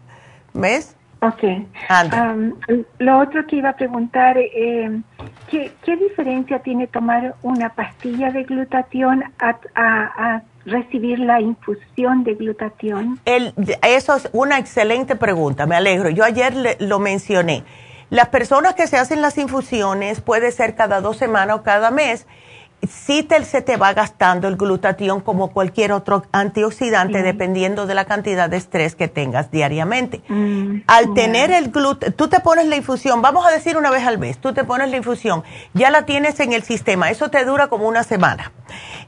¿ves? Ok. lo otro que iba a preguntar, eh, ¿qué, diferencia tiene tomar una pastilla de glutatión a, recibir la infusión de glutatión? El, eso es una excelente pregunta, me alegro. Yo ayer lo mencioné. Las personas que se hacen las infusiones puede ser cada dos semanas o cada mes sí te, se te va gastando el glutatión como cualquier otro antioxidante dependiendo de la cantidad de estrés que tengas diariamente. Mm, al tener el gluten, tú te pones la infusión, vamos a decir una vez al mes, tú te pones la infusión, ya la tienes en el sistema, eso te dura como una semana.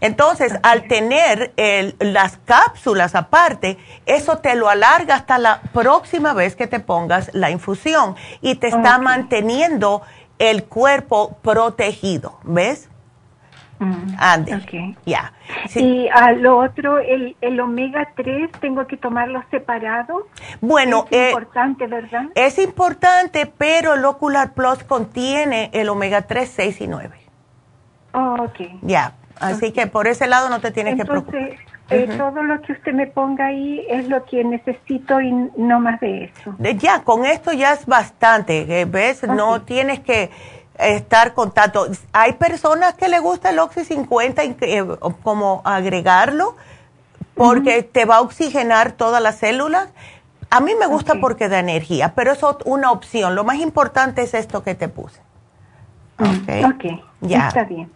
Entonces, al tener las cápsulas aparte, eso te lo alarga hasta la próxima vez que te pongas la infusión y te está manteniendo el cuerpo protegido, ¿ves? Mm, Ande. Ya. Y a lo otro, el, el omega 3, ¿tengo que tomarlo separado? Bueno, es eh, importante, ¿verdad? Es importante, pero el Ocular Plus contiene el omega 3, 6 y 9. Oh, ok. Ya, así que por ese lado no te tienes que preocupar. Eh, todo lo que usted me ponga ahí es lo que necesito y no más de eso. Ya, con esto ya es bastante, ¿ves? No tienes que estar con tanto. Hay personas que le gusta el Oxy 50 eh, como agregarlo porque te va a oxigenar todas las células. A mí me gusta porque da energía, pero es una opción. Lo más importante es esto que te puse. Ok. okay. Ya. Está bien.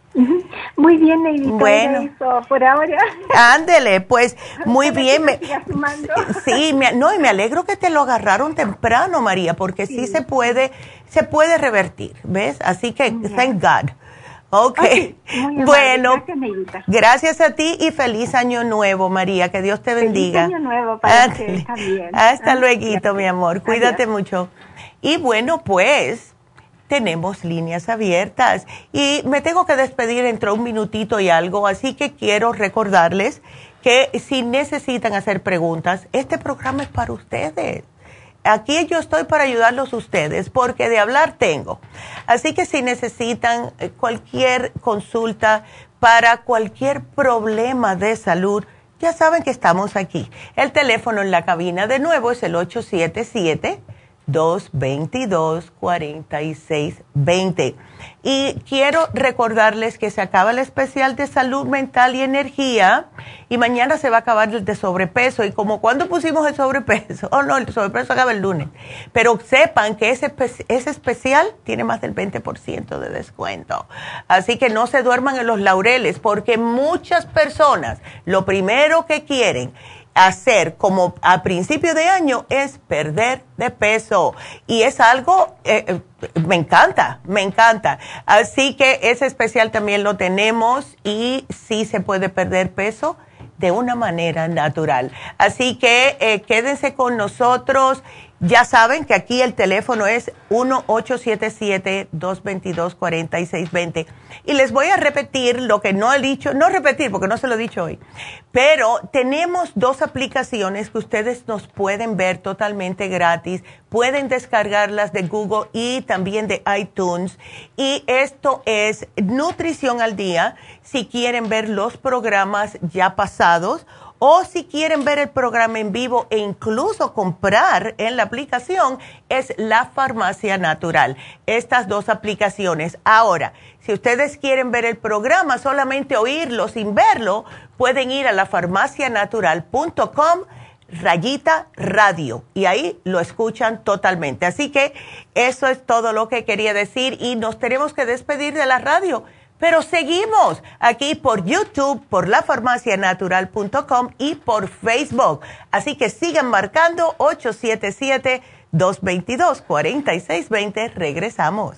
Muy bien, Neidita. Bueno, por ahora. Ándele, pues muy bien. sí, no, y me alegro que te lo agarraron temprano, María, porque sí, se puede, se puede revertir, ¿ves? Así que, thank God. Ok. bueno, gracias, gracias, a ti y feliz año nuevo, María. Que Dios te bendiga. Feliz año nuevo para ti también. Hasta luego, mi amor. Cuídate mucho. Y bueno, pues tenemos líneas abiertas. Y me tengo que despedir entre un minutito y algo, así que quiero recordarles que si necesitan hacer preguntas, este programa es para ustedes. Aquí yo estoy para ayudarlos ustedes, porque de hablar tengo. Así que si necesitan eh, cualquier consulta para cualquier problema de salud, ya saben que estamos aquí. El teléfono en la cabina de nuevo es el 877 222-4620. Y quiero recordarles que se acaba el especial de salud mental y energía y mañana se va a acabar el de sobrepeso. Y como cuando pusimos el sobrepeso, oh no, el sobrepeso acaba el lunes. Pero sepan que ese, ese especial tiene más del 20% de descuento. Así que no se duerman en los laureles porque muchas personas lo primero que quieren hacer como a principio de año es perder de peso y es algo, eh, eh, me encanta, me encanta. Así que ese especial también lo tenemos y sí se puede perder peso de una manera natural. Así que eh, quédense con nosotros Ya saben que aquí el teléfono es 1-877-222-4620. Y les voy a repetir lo que no he dicho, no repetir porque no se lo he dicho hoy, pero tenemos dos aplicaciones que ustedes nos pueden ver totalmente gratis. Pueden descargarlas de Google y también de iTunes. Y esto es Nutrición al Día, si quieren ver los programas ya pasados o si quieren ver el programa en vivo e incluso comprar en la aplicación, es la farmacia natural. Estas dos aplicaciones. Ahora, si ustedes quieren ver el programa, solamente oírlo sin verlo, pueden ir a la farmacianatural.com rayita radio y ahí lo escuchan totalmente. Así que eso es todo lo que quería decir y nos tenemos que despedir de la radio pero seguimos aquí por YouTube, por lafarmacianatural.com y por Facebook. Así que sigan marcando 877-222-4620. Regresamos.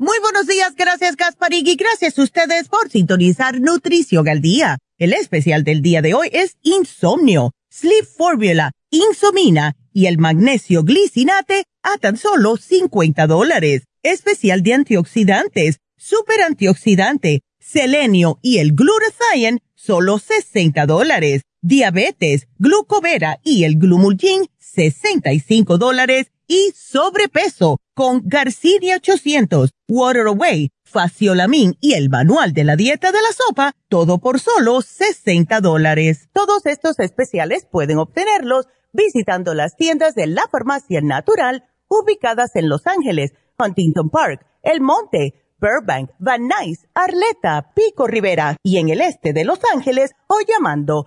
Muy buenos días, gracias Gasparig y gracias a ustedes por sintonizar Nutrición al Día. El especial del día de hoy es Insomnio, Sleep Formula, Insomina y el magnesio glicinate a tan solo 50 dólares. Especial de antioxidantes, super antioxidante, selenio y el glutathione, solo 60 dólares. Diabetes, glucovera y el glumulgin, 65 dólares y sobrepeso con Garcinia 800, Water Away, Faciolamin y el manual de la dieta de la sopa, todo por solo 60 dólares. Todos estos especiales pueden obtenerlos visitando las tiendas de la farmacia natural ubicadas en Los Ángeles, Huntington Park, El Monte, Burbank, Van Nuys, Arleta, Pico Rivera y en el este de Los Ángeles o llamando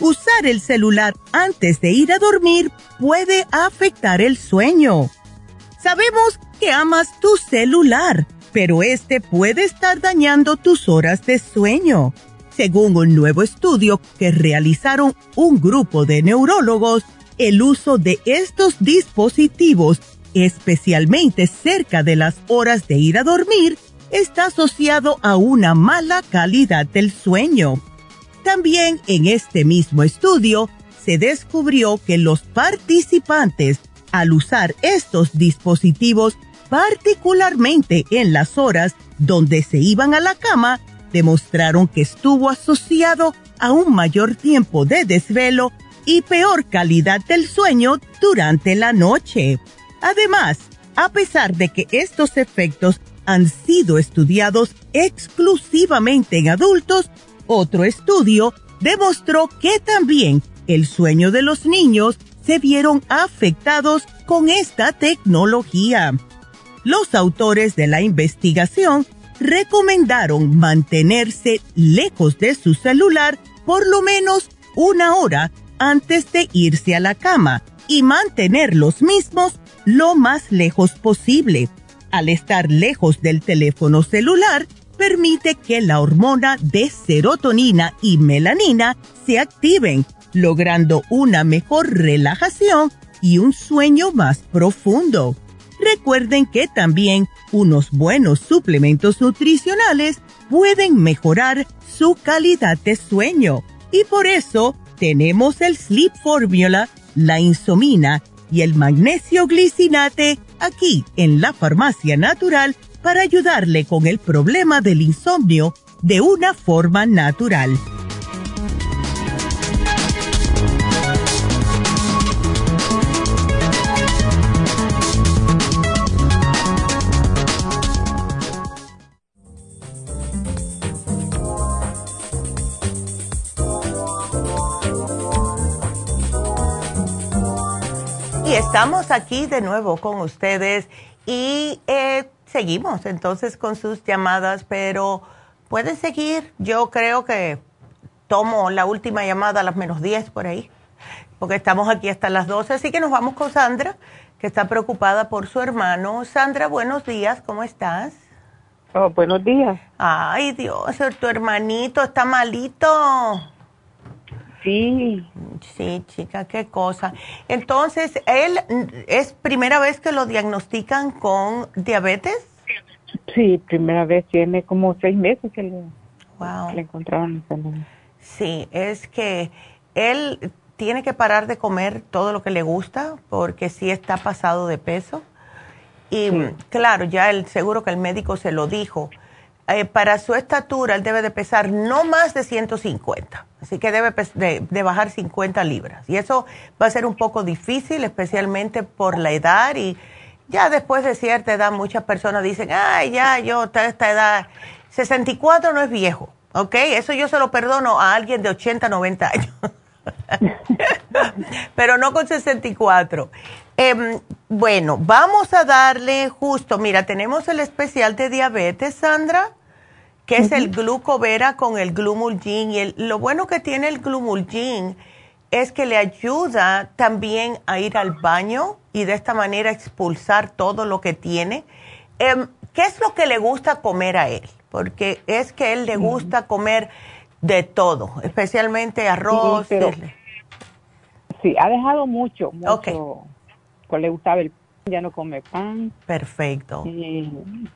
Usar el celular antes de ir a dormir puede afectar el sueño. Sabemos que amas tu celular, pero este puede estar dañando tus horas de sueño. Según un nuevo estudio que realizaron un grupo de neurólogos, el uso de estos dispositivos, especialmente cerca de las horas de ir a dormir, está asociado a una mala calidad del sueño. También en este mismo estudio se descubrió que los participantes, al usar estos dispositivos, particularmente en las horas donde se iban a la cama, demostraron que estuvo asociado a un mayor tiempo de desvelo y peor calidad del sueño durante la noche. Además, a pesar de que estos efectos han sido estudiados exclusivamente en adultos, Otro estudio demostró que también el sueño de los niños se vieron afectados con esta tecnología. Los autores de la investigación recomendaron mantenerse lejos de su celular por lo menos una hora antes de irse a la cama y mantener los mismos lo más lejos posible. Al estar lejos del teléfono celular, permite que la hormona de serotonina y melanina se activen, logrando una mejor relajación y un sueño más profundo. Recuerden que también unos buenos suplementos nutricionales pueden mejorar su calidad de sueño y por eso tenemos el Sleep Formula, la insomina y el magnesio glicinate aquí en la farmacia natural para ayudarle con el problema del insomnio de una forma natural. Y estamos aquí de nuevo con ustedes y eh, seguimos entonces con sus llamadas, pero pueden seguir. Yo creo que tomo la última llamada a las menos 10 por ahí, porque estamos aquí hasta las 12, así que nos vamos con Sandra, que está preocupada por su hermano. Sandra, buenos días, ¿cómo estás? Oh, buenos días. Ay, Dios, tu hermanito está malito. Sí. Sí, chica, qué cosa. Entonces, ¿él es primera vez que lo diagnostican con diabetes? Sí, primera vez, tiene como seis meses que le, le encontraron. Sí, es que él tiene que parar de comer todo lo que le gusta porque sí está pasado de peso. Y claro, ya el, seguro que el médico se lo dijo. Eh, para su estatura, él debe de pesar no más de 150. Así que debe de, bajar 50 libras. Y eso va a ser un poco difícil, especialmente por la edad. Y ya después de cierta edad, muchas personas dicen, ay, ya, yo, a esta edad, 64 no es viejo. ¿Ok? Eso yo se lo perdono a alguien de 80, 90 años. Pero no con 64. Em, bueno, vamos a darle justo, mira, tenemos el especial de diabetes, Sandra, que es el glucovera con el glumulgin. Y lo bueno que tiene el glumulgin es que le ayuda también a ir al baño y de esta manera expulsar todo lo que tiene. Em, ¿Qué es lo que le gusta comer a él? Porque es que a él le gusta comer de todo, especialmente arroz. Sí, ha dejado mucho, mucho. Pues le gustaba el ya no come pan. Perfecto.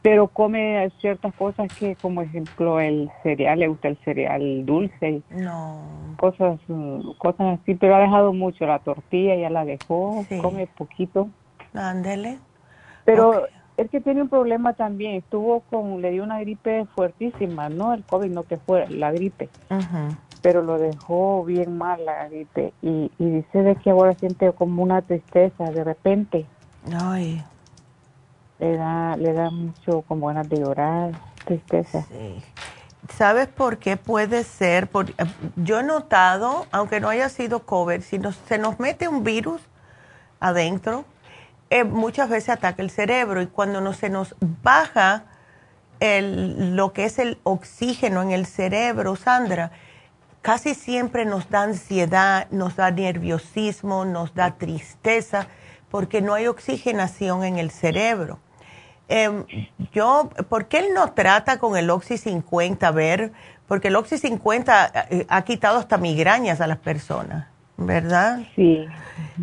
pero come ciertas cosas que, como ejemplo, el cereal, le gusta el cereal dulce. No. Cosas, cosas así, pero ha dejado mucho. La tortilla ya la dejó, come poquito. Ándele. Pero es que tiene un problema también. Estuvo con, le dio una gripe fuertísima, no el COVID, no que fue la gripe. Pero lo dejó bien mal la gripe. Y, y dice de que ahora siente como una tristeza de repente. Ay. Le da, le da mucho como ganas de llorar, tristeza. Sí. ¿Sabes por qué puede ser? Por, yo he notado, aunque no haya sido COVID, si se nos mete un virus adentro, eh, muchas veces ataca el cerebro y cuando no, se nos baja el, lo que es el oxígeno en el cerebro, Sandra, casi siempre nos da ansiedad, nos da nerviosismo, nos da tristeza porque no hay oxigenación en el cerebro. Em, yo, ¿por qué él no trata con el Oxy 50? A ver, porque el Oxy 50 eh, ha quitado hasta migrañas a las personas, ¿verdad? Sí.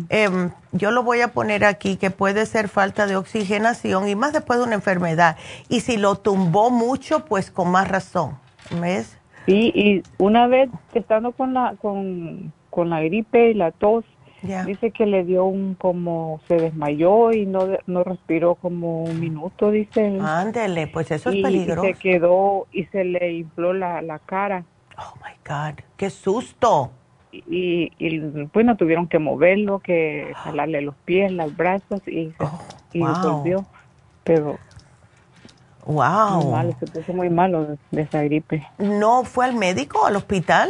Em, yo lo voy a poner aquí que puede ser falta de oxigenación y más después de una enfermedad. Y si lo tumbó mucho, pues con más razón, ¿ves? Sí, y una vez estando con la, con, con la gripe y la tos, Dice que le dio un como se desmayó y no no respiró como un minuto, dice. Ándele, pues eso es peligroso. Y se quedó y se le infló la, la cara. Oh my God, qué susto. Y, y bueno, tuvieron que moverlo, que jalarle los pies, los brazos y, oh, y volvió. Pero Wow. Muy malo, se puso muy malo de esa gripe. ¿No fue al médico, al hospital?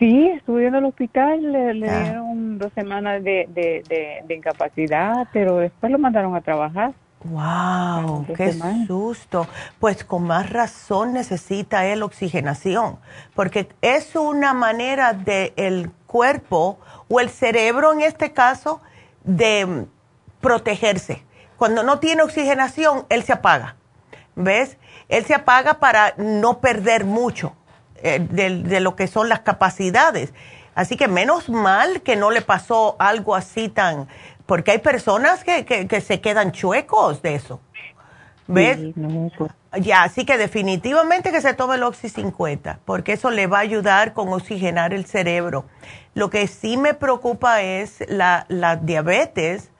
Sí, estuve en el hospital, le, dieron dos semanas de, de, incapacidad, pero después lo mandaron a trabajar. ¡Wow! ¡Qué susto! Pues con más razón necesita él oxigenación, porque es una manera del el cuerpo o el cerebro en este caso de protegerse. Cuando no tiene oxigenación, él se apaga. ¿Ves? Él se apaga para no perder mucho eh, de, lo que son las capacidades. Así que menos mal que no le pasó algo así tan, porque hay personas que, que, se quedan chuecos de eso. ¿Ves? Pues. Ya, así que definitivamente que se tome el Oxy 50, porque eso le va a ayudar con oxigenar el cerebro. Lo que sí me preocupa es la, la diabetes.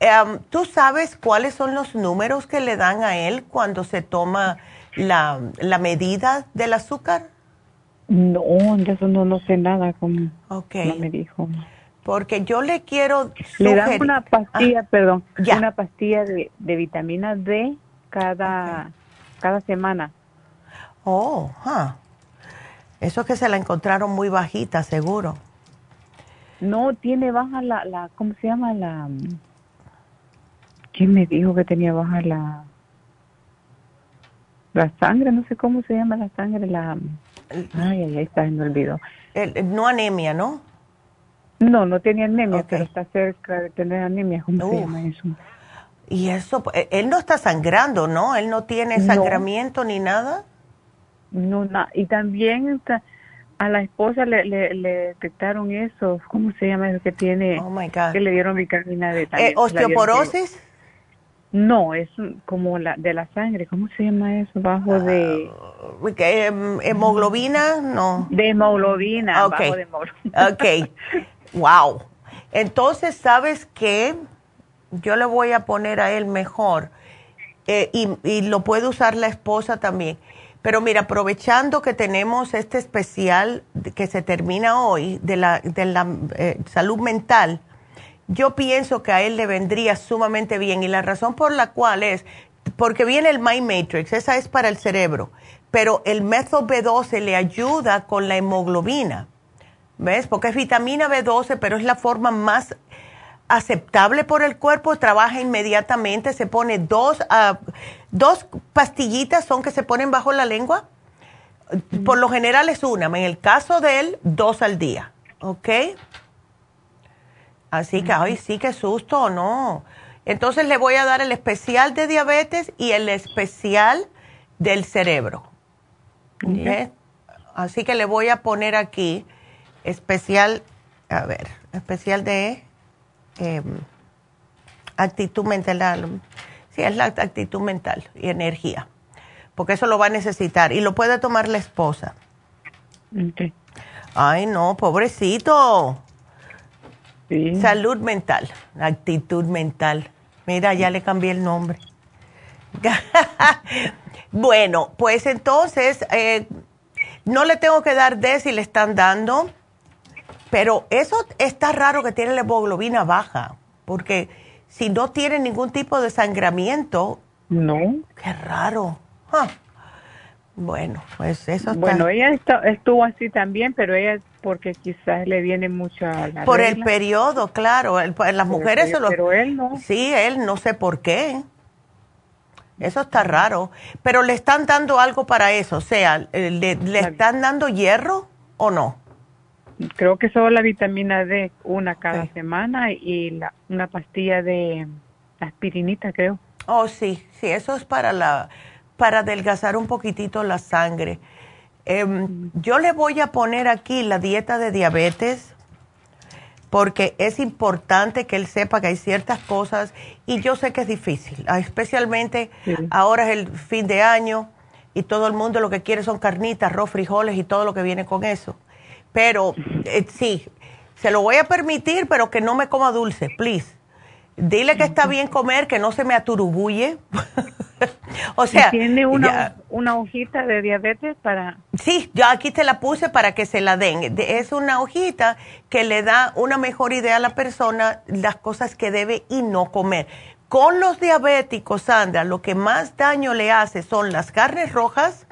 Em, ¿Tú sabes cuáles son los números que le dan a él cuando se toma la, la medida del azúcar? No, de eso no, no sé nada, como okay. no me dijo. Porque yo le quiero Le dan una pastilla, ah, perdón, una pastilla de, de, vitamina D cada, cada semana. Oh, eso que se la encontraron muy bajita, seguro. No, tiene baja la, la ¿cómo se llama? La... ¿Quién me dijo que tenía baja la... La sangre, no sé cómo se llama la sangre, la... Ay, ay, ay, está, me olvidó. no anemia, ¿no? No, no tenía anemia, pero está cerca de tener anemia. ¿Cómo se llama eso? Y eso, eh, él no está sangrando, ¿no? Él no tiene sangramiento ni nada. No, nada. Y también a la esposa le, le, detectaron eso. ¿Cómo se llama eso que tiene? Oh my God. Que le dieron vitamina D. Eh, ¿Osteoporosis? No, es como la de la sangre, ¿cómo se llama eso? Bajo de... Uh, ¿Hemoglobina? No. De hemoglobina, okay. bajo de hemoglobina. Ok, wow. Entonces, ¿sabes qué? Yo le voy a poner a él mejor eh, y, y, lo puede usar la esposa también. Pero mira, aprovechando que tenemos este especial que se termina hoy de la, de la eh, salud mental, yo pienso que a él le vendría sumamente bien y la razón por la cual es porque viene el Mind Matrix, esa es para el cerebro, pero el método B12 le ayuda con la hemoglobina, ¿ves? Porque es vitamina B12, pero es la forma más aceptable por el cuerpo, trabaja inmediatamente, se pone dos, uh, dos pastillitas, son que se ponen bajo la lengua, por lo general es una, en el caso de él, dos al día, ¿ok? Así que, ay, sí, qué susto, ¿no? Entonces le voy a dar el especial de diabetes y el especial del cerebro. Así que le voy a poner aquí especial, a ver, especial de em, actitud mental. Sí, es la actitud mental y energía, porque eso lo va a necesitar y lo puede tomar la esposa. Ay, no, pobrecito. Salud mental, actitud mental. Mira, ya le cambié el nombre. bueno, pues entonces, eh, no le tengo que dar D si le están dando, pero eso está raro que tiene la hemoglobina baja, porque si no tiene ningún tipo de sangramiento. No. Qué raro. Bueno, pues eso está. Bueno, ella estuvo así también, pero ella porque quizás le viene mucho a la Por el periodo, claro. las mujeres se lo... Pero él no. Sí, él no sé por qué. Eso está raro. Pero le están dando algo para eso. O sea, eh, ¿le, están dando hierro o no? Creo que solo la vitamina D, una cada semana y la, una pastilla de aspirinita, creo. Oh, sí, sí, eso es para la para adelgazar un poquitito la sangre. Em, yo le voy a poner aquí la dieta de diabetes porque es importante que él sepa que hay ciertas cosas y yo sé que es difícil, ah, especialmente ahora es el fin de año y todo el mundo lo que quiere son carnitas, arroz, frijoles y todo lo que viene con eso. Pero eh, sí, se lo voy a permitir, pero que no me coma dulce, please. Dile que está bien comer, que no se me aturubuye. o sea, ¿tiene una, una hojita de diabetes para...? Sí, yo aquí te la puse para que se la den. Es una hojita que le da una mejor idea a la persona las cosas que debe y no comer. Con los diabéticos, Sandra, lo que más daño le hace son las carnes rojas,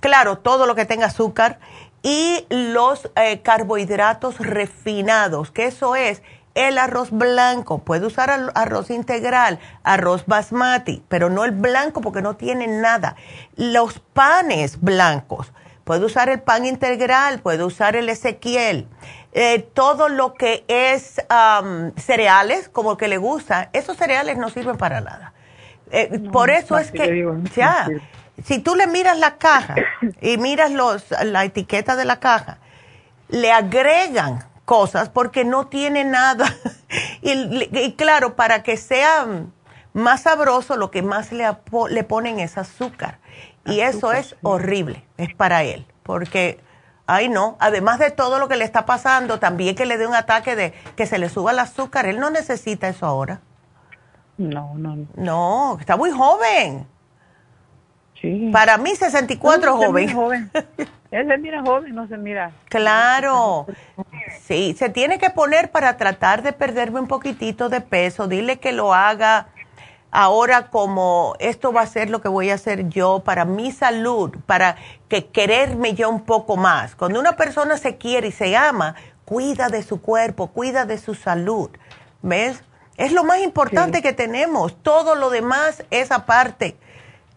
claro, todo lo que tenga azúcar, y los eh, carbohidratos refinados, que eso es el arroz blanco. Puede usar arroz integral, arroz basmati, pero no el blanco porque no tiene nada. Los panes blancos. Puede usar el pan integral, puede usar el Ezequiel. Eh, todo lo que es cereales, como que le gusta, esos cereales no sirven para nada. Eh, por eso es que, ya, si tú le miras la caja y miras los, la etiqueta de la caja, le agregan cosas porque no tiene nada. y, claro, para que sea más sabroso, lo que más le, le ponen es azúcar. Y eso es horrible, es para él, porque, ay no, además de todo lo que le está pasando, también que le dé un ataque de que se le suba el azúcar, él no necesita eso ahora. No, no, no. No, está muy joven. Para mí 64 no, joven. joven. Él se mira joven, no se mira. Claro. Sí, se tiene que poner para tratar de perderme un poquitito de peso. Dile que lo haga ahora como esto va a ser lo que voy a hacer yo para mi salud, para que quererme yo un poco más. Cuando una persona se quiere y se ama, cuida de su cuerpo, cuida de su salud. ¿Ves? Es lo más importante que tenemos. Todo lo demás es aparte.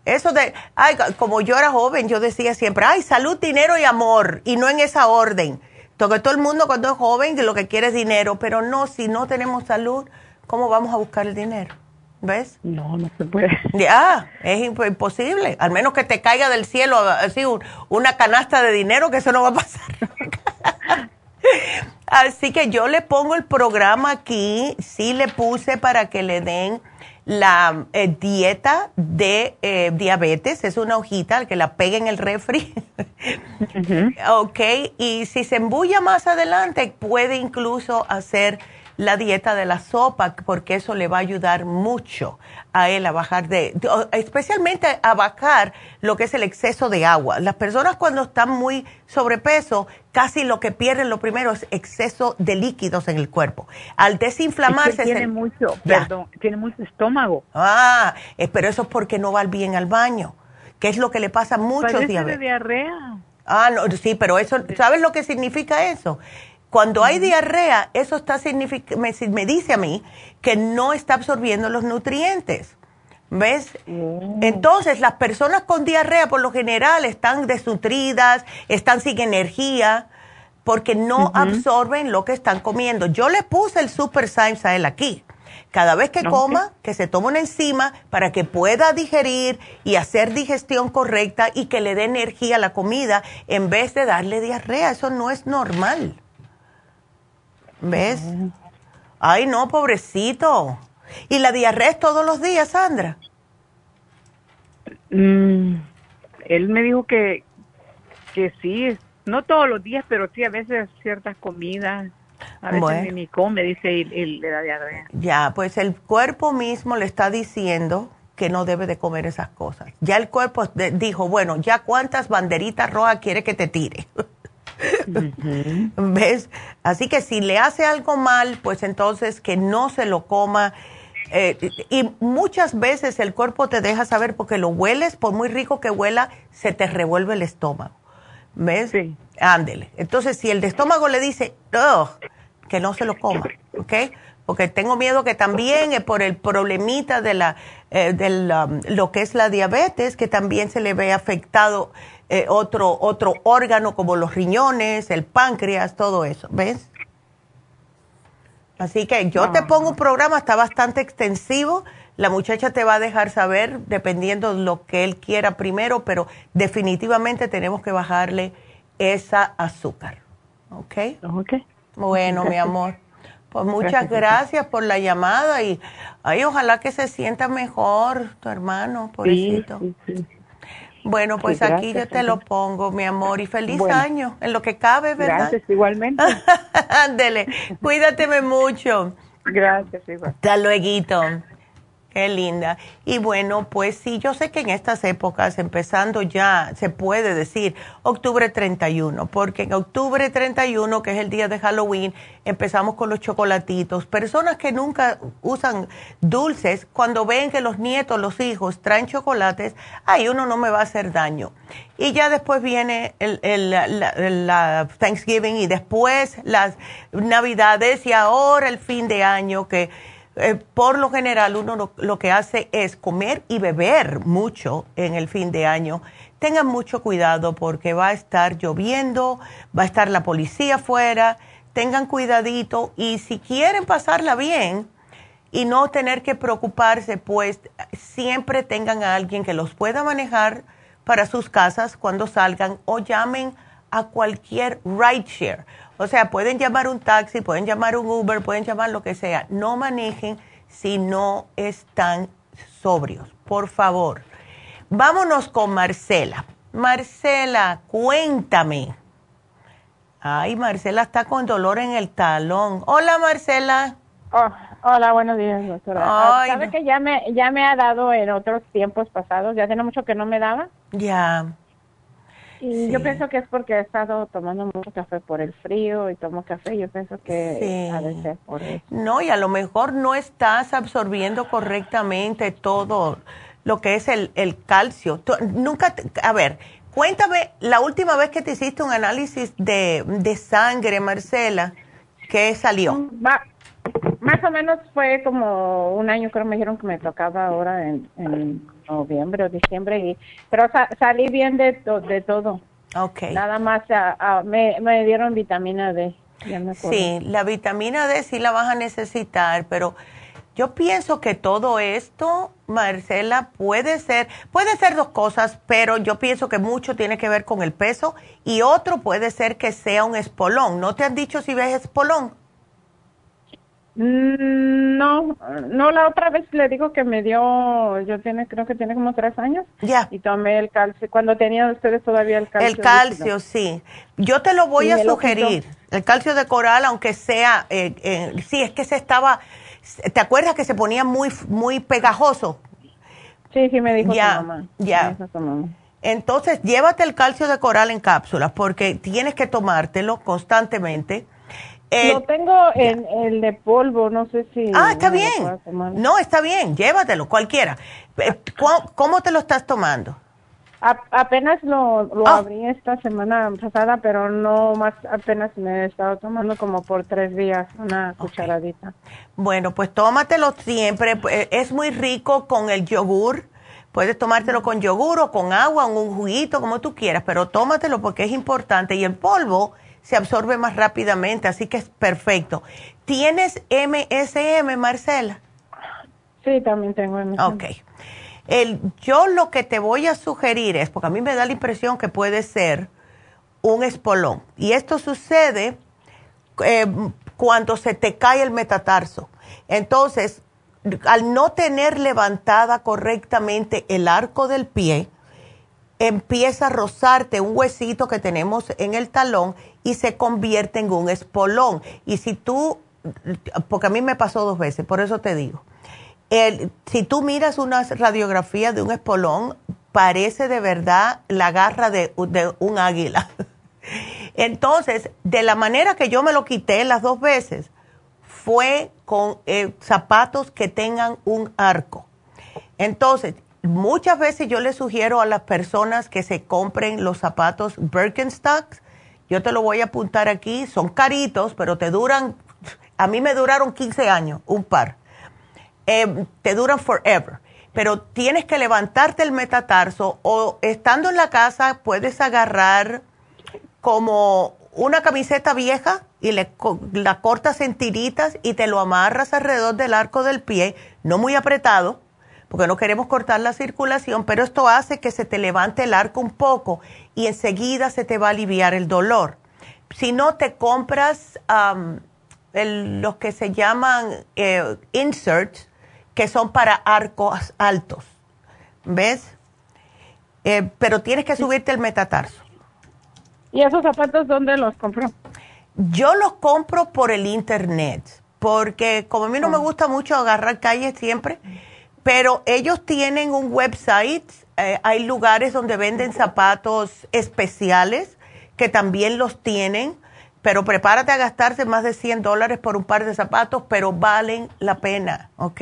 Eso de, ay, como yo era joven, yo decía siempre, ay, salud, dinero y amor, y no en esa orden. Porque todo el mundo cuando es joven lo que quiere es dinero, pero no, si no tenemos salud, ¿cómo vamos a buscar el dinero? ¿Ves? No, no se puede. Ya, es imposible. Al menos que te caiga del cielo así una canasta de dinero, que eso no va a pasar. así que yo le pongo el programa aquí, sí le puse para que le den la eh, dieta de eh, diabetes, es una hojita que la pega en el refri. Ok, y si se embulla más adelante, puede incluso hacer la dieta de la sopa, porque eso le va a ayudar mucho a él a bajar de, especialmente a bajar lo que es el exceso de agua. Las personas cuando están muy sobrepeso, casi lo que pierden lo primero es exceso de líquidos en el cuerpo. Al desinflamarse... tiene mucho, perdón, tiene mucho estómago. Ah, eh, pero eso es porque no va bien al baño, que es lo que le pasa a muchos diabetes. diarrea. Ah, no, sí, pero eso, ¿sabes lo que significa eso? Cuando hay diarrea, eso está me, me, dice a mí que no está absorbiendo los nutrientes. ¿Ves? Oh. Entonces, las personas con diarrea por lo general están desnutridas, están sin energía, porque no absorben lo que están comiendo. Yo le puse el Super Symes a él aquí. Cada vez que coma, que se tome una enzima para que pueda digerir y hacer digestión correcta y que le dé energía a la comida en vez de darle diarrea. Eso no es normal. ¿Ves? Ay, no, pobrecito. ¿Y la diarrea es todos los días, Sandra? Mm, él me dijo que, que sí, no todos los días, pero sí a veces ciertas comidas. A veces ni come, dice, y, le da diarrea. Ya, pues el cuerpo mismo le está diciendo que no debe de comer esas cosas. Ya el cuerpo dijo, bueno, ya cuántas banderitas rojas quiere que te tire. ¿Ves? Así que si le hace algo mal, pues entonces que no se lo coma. Eh, y muchas veces el cuerpo te deja saber porque lo hueles, por muy rico que huela, se te revuelve el estómago. ¿Ves? Sí. Ándele. Entonces, si el estómago le dice, que no se lo coma, ¿ok? Porque tengo miedo que también eh, por el problemita de la, eh, um, lo que es la diabetes, que también se le ve afectado eh, otro, otro órgano como los riñones, el páncreas, todo eso, ¿ves? Así que yo te pongo un programa, está bastante extensivo. La muchacha te va a dejar saber dependiendo de lo que él quiera primero, pero definitivamente tenemos que bajarle esa azúcar. ¿Ok? Ok. Bueno, mi amor. Pues muchas gracias, por la llamada y ay, ojalá que se sienta mejor tu hermano, pobrecito. Sí, sí, bueno, pues aquí yo te lo pongo, mi amor, y feliz año, en lo que cabe, ¿verdad? Gracias, igualmente. Ándele, cuídateme mucho. Gracias, igual. Hasta luego. Qué linda. Y bueno, pues sí, yo sé que en estas épocas, empezando ya, se puede decir octubre 31, porque en octubre 31, que es el día de Halloween, empezamos con los chocolatitos. Personas que nunca usan dulces, cuando ven que los nietos, los hijos traen chocolates, ay, uno no me va a hacer daño. Y ya después viene el, la Thanksgiving y después las Navidades y ahora el fin de año que eh, por lo general uno lo, que hace es comer y beber mucho en el fin de año. Tengan mucho cuidado porque va a estar lloviendo, va a estar la policía afuera. Tengan cuidadito y si quieren pasarla bien y no tener que preocuparse, pues siempre tengan a alguien que los pueda manejar para sus casas cuando salgan o llamen a cualquier rideshare o sea, pueden llamar un taxi, pueden llamar un Uber, pueden llamar lo que sea. No manejen si no están sobrios, por favor. Vámonos con Marcela. Marcela, cuéntame. Ay, Marcela está con dolor en el talón. Hola, Marcela. Oh, hola, buenos días, doctora. ¿Sabe que ya me, ya me ha dado en otros tiempos pasados? Ya tiene mucho que no me daba. Ya. Y yo pienso que es porque he estado tomando mucho café por el frío y tomo café. Yo pienso que a veces por eso. No, y a lo mejor no estás absorbiendo correctamente todo lo que es el, el calcio. nunca, a ver, cuéntame la última vez que te hiciste un análisis de, de sangre, Marcela, ¿qué salió? Mm, más o menos fue como un año, creo me dijeron que me tocaba ahora en, en noviembre o diciembre, y, pero salí bien de, de todo. Okay. Nada más me, me, dieron vitamina D. sí, la vitamina D sí la vas a necesitar, pero yo pienso que todo esto, Marcela, puede ser, puede ser dos cosas, pero yo pienso que mucho tiene que ver con el peso y otro puede ser que sea un espolón. ¿No te han dicho si ves espolón? Mm, no, no, la otra vez le digo que me dio, yo tiene, creo que tiene como tres años. Ya. Y tomé el calcio, cuando tenían ustedes todavía el calcio. El calcio, sí. Yo te lo voy a sugerir, el calcio de coral, aunque sea, eh, eh, sí, es que se estaba, ¿te acuerdas que se ponía muy, muy pegajoso? Sí, sí, me dijo ya, mamá. Ya. Entonces, llévate el calcio de coral en cápsulas, porque tienes que tomártelo constantemente lo eh, tengo en el de polvo, no sé si... Ah, está bien. No, está bien, llévatelo, cualquiera. Eh, ¿Cómo te lo estás tomando? apenas lo, lo ah. abrí esta semana pasada, pero no más, apenas me he estado tomando como por tres días, una cucharadita. Bueno, pues tómatelo siempre. Eh, es muy rico con el yogur. Puedes tomártelo con yogur o con agua o un juguito, como tú quieras, pero tómatelo porque es importante. Y el polvo se absorbe más rápidamente, así que es perfecto. ¿Tienes MSM, Marcela? Sí, también tengo MSM. Ok. El, yo lo que te voy a sugerir es, porque a mí me da la impresión que puede ser un espolón, y esto sucede eh, cuando se te cae el metatarso. Entonces, al no tener levantada correctamente el arco del pie, empieza a rozarte un huesito que tenemos en el talón y se convierte en un espolón. Y si tú, porque a mí me pasó dos veces, por eso te digo, el, si tú miras una radiografía de un espolón, parece de verdad la garra de, un águila. Entonces, de la manera que yo me lo quité las dos veces, fue con eh, zapatos que tengan un arco. Entonces, muchas veces yo le sugiero a las personas que se compren los zapatos Birkenstocks. Yo te lo voy a apuntar aquí. Son caritos, pero te duran, a mí me duraron 15 años, un par. Eh, te duran forever. Pero tienes que levantarte el metatarso o estando en la casa puedes agarrar como una camiseta vieja y le, la cortas en tiritas y te lo amarras alrededor del arco del pie, no muy apretado porque no queremos cortar la circulación, pero esto hace que se te levante el arco un poco y enseguida se te va a aliviar el dolor. Si no te compras los que se llaman eh, inserts, que son para arcos altos, ¿ves? Eh, pero tienes que subirte el metatarso. ¿Y esos zapatos dónde los compro? Yo los compro por el internet, porque como a mí no me ah. gusta mucho agarrar calles siempre, pero ellos tienen un website, eh, hay lugares donde venden zapatos especiales que también los tienen, pero prepárate a gastarse más de 100 dólares por un par de zapatos, pero valen la pena, ¿ok?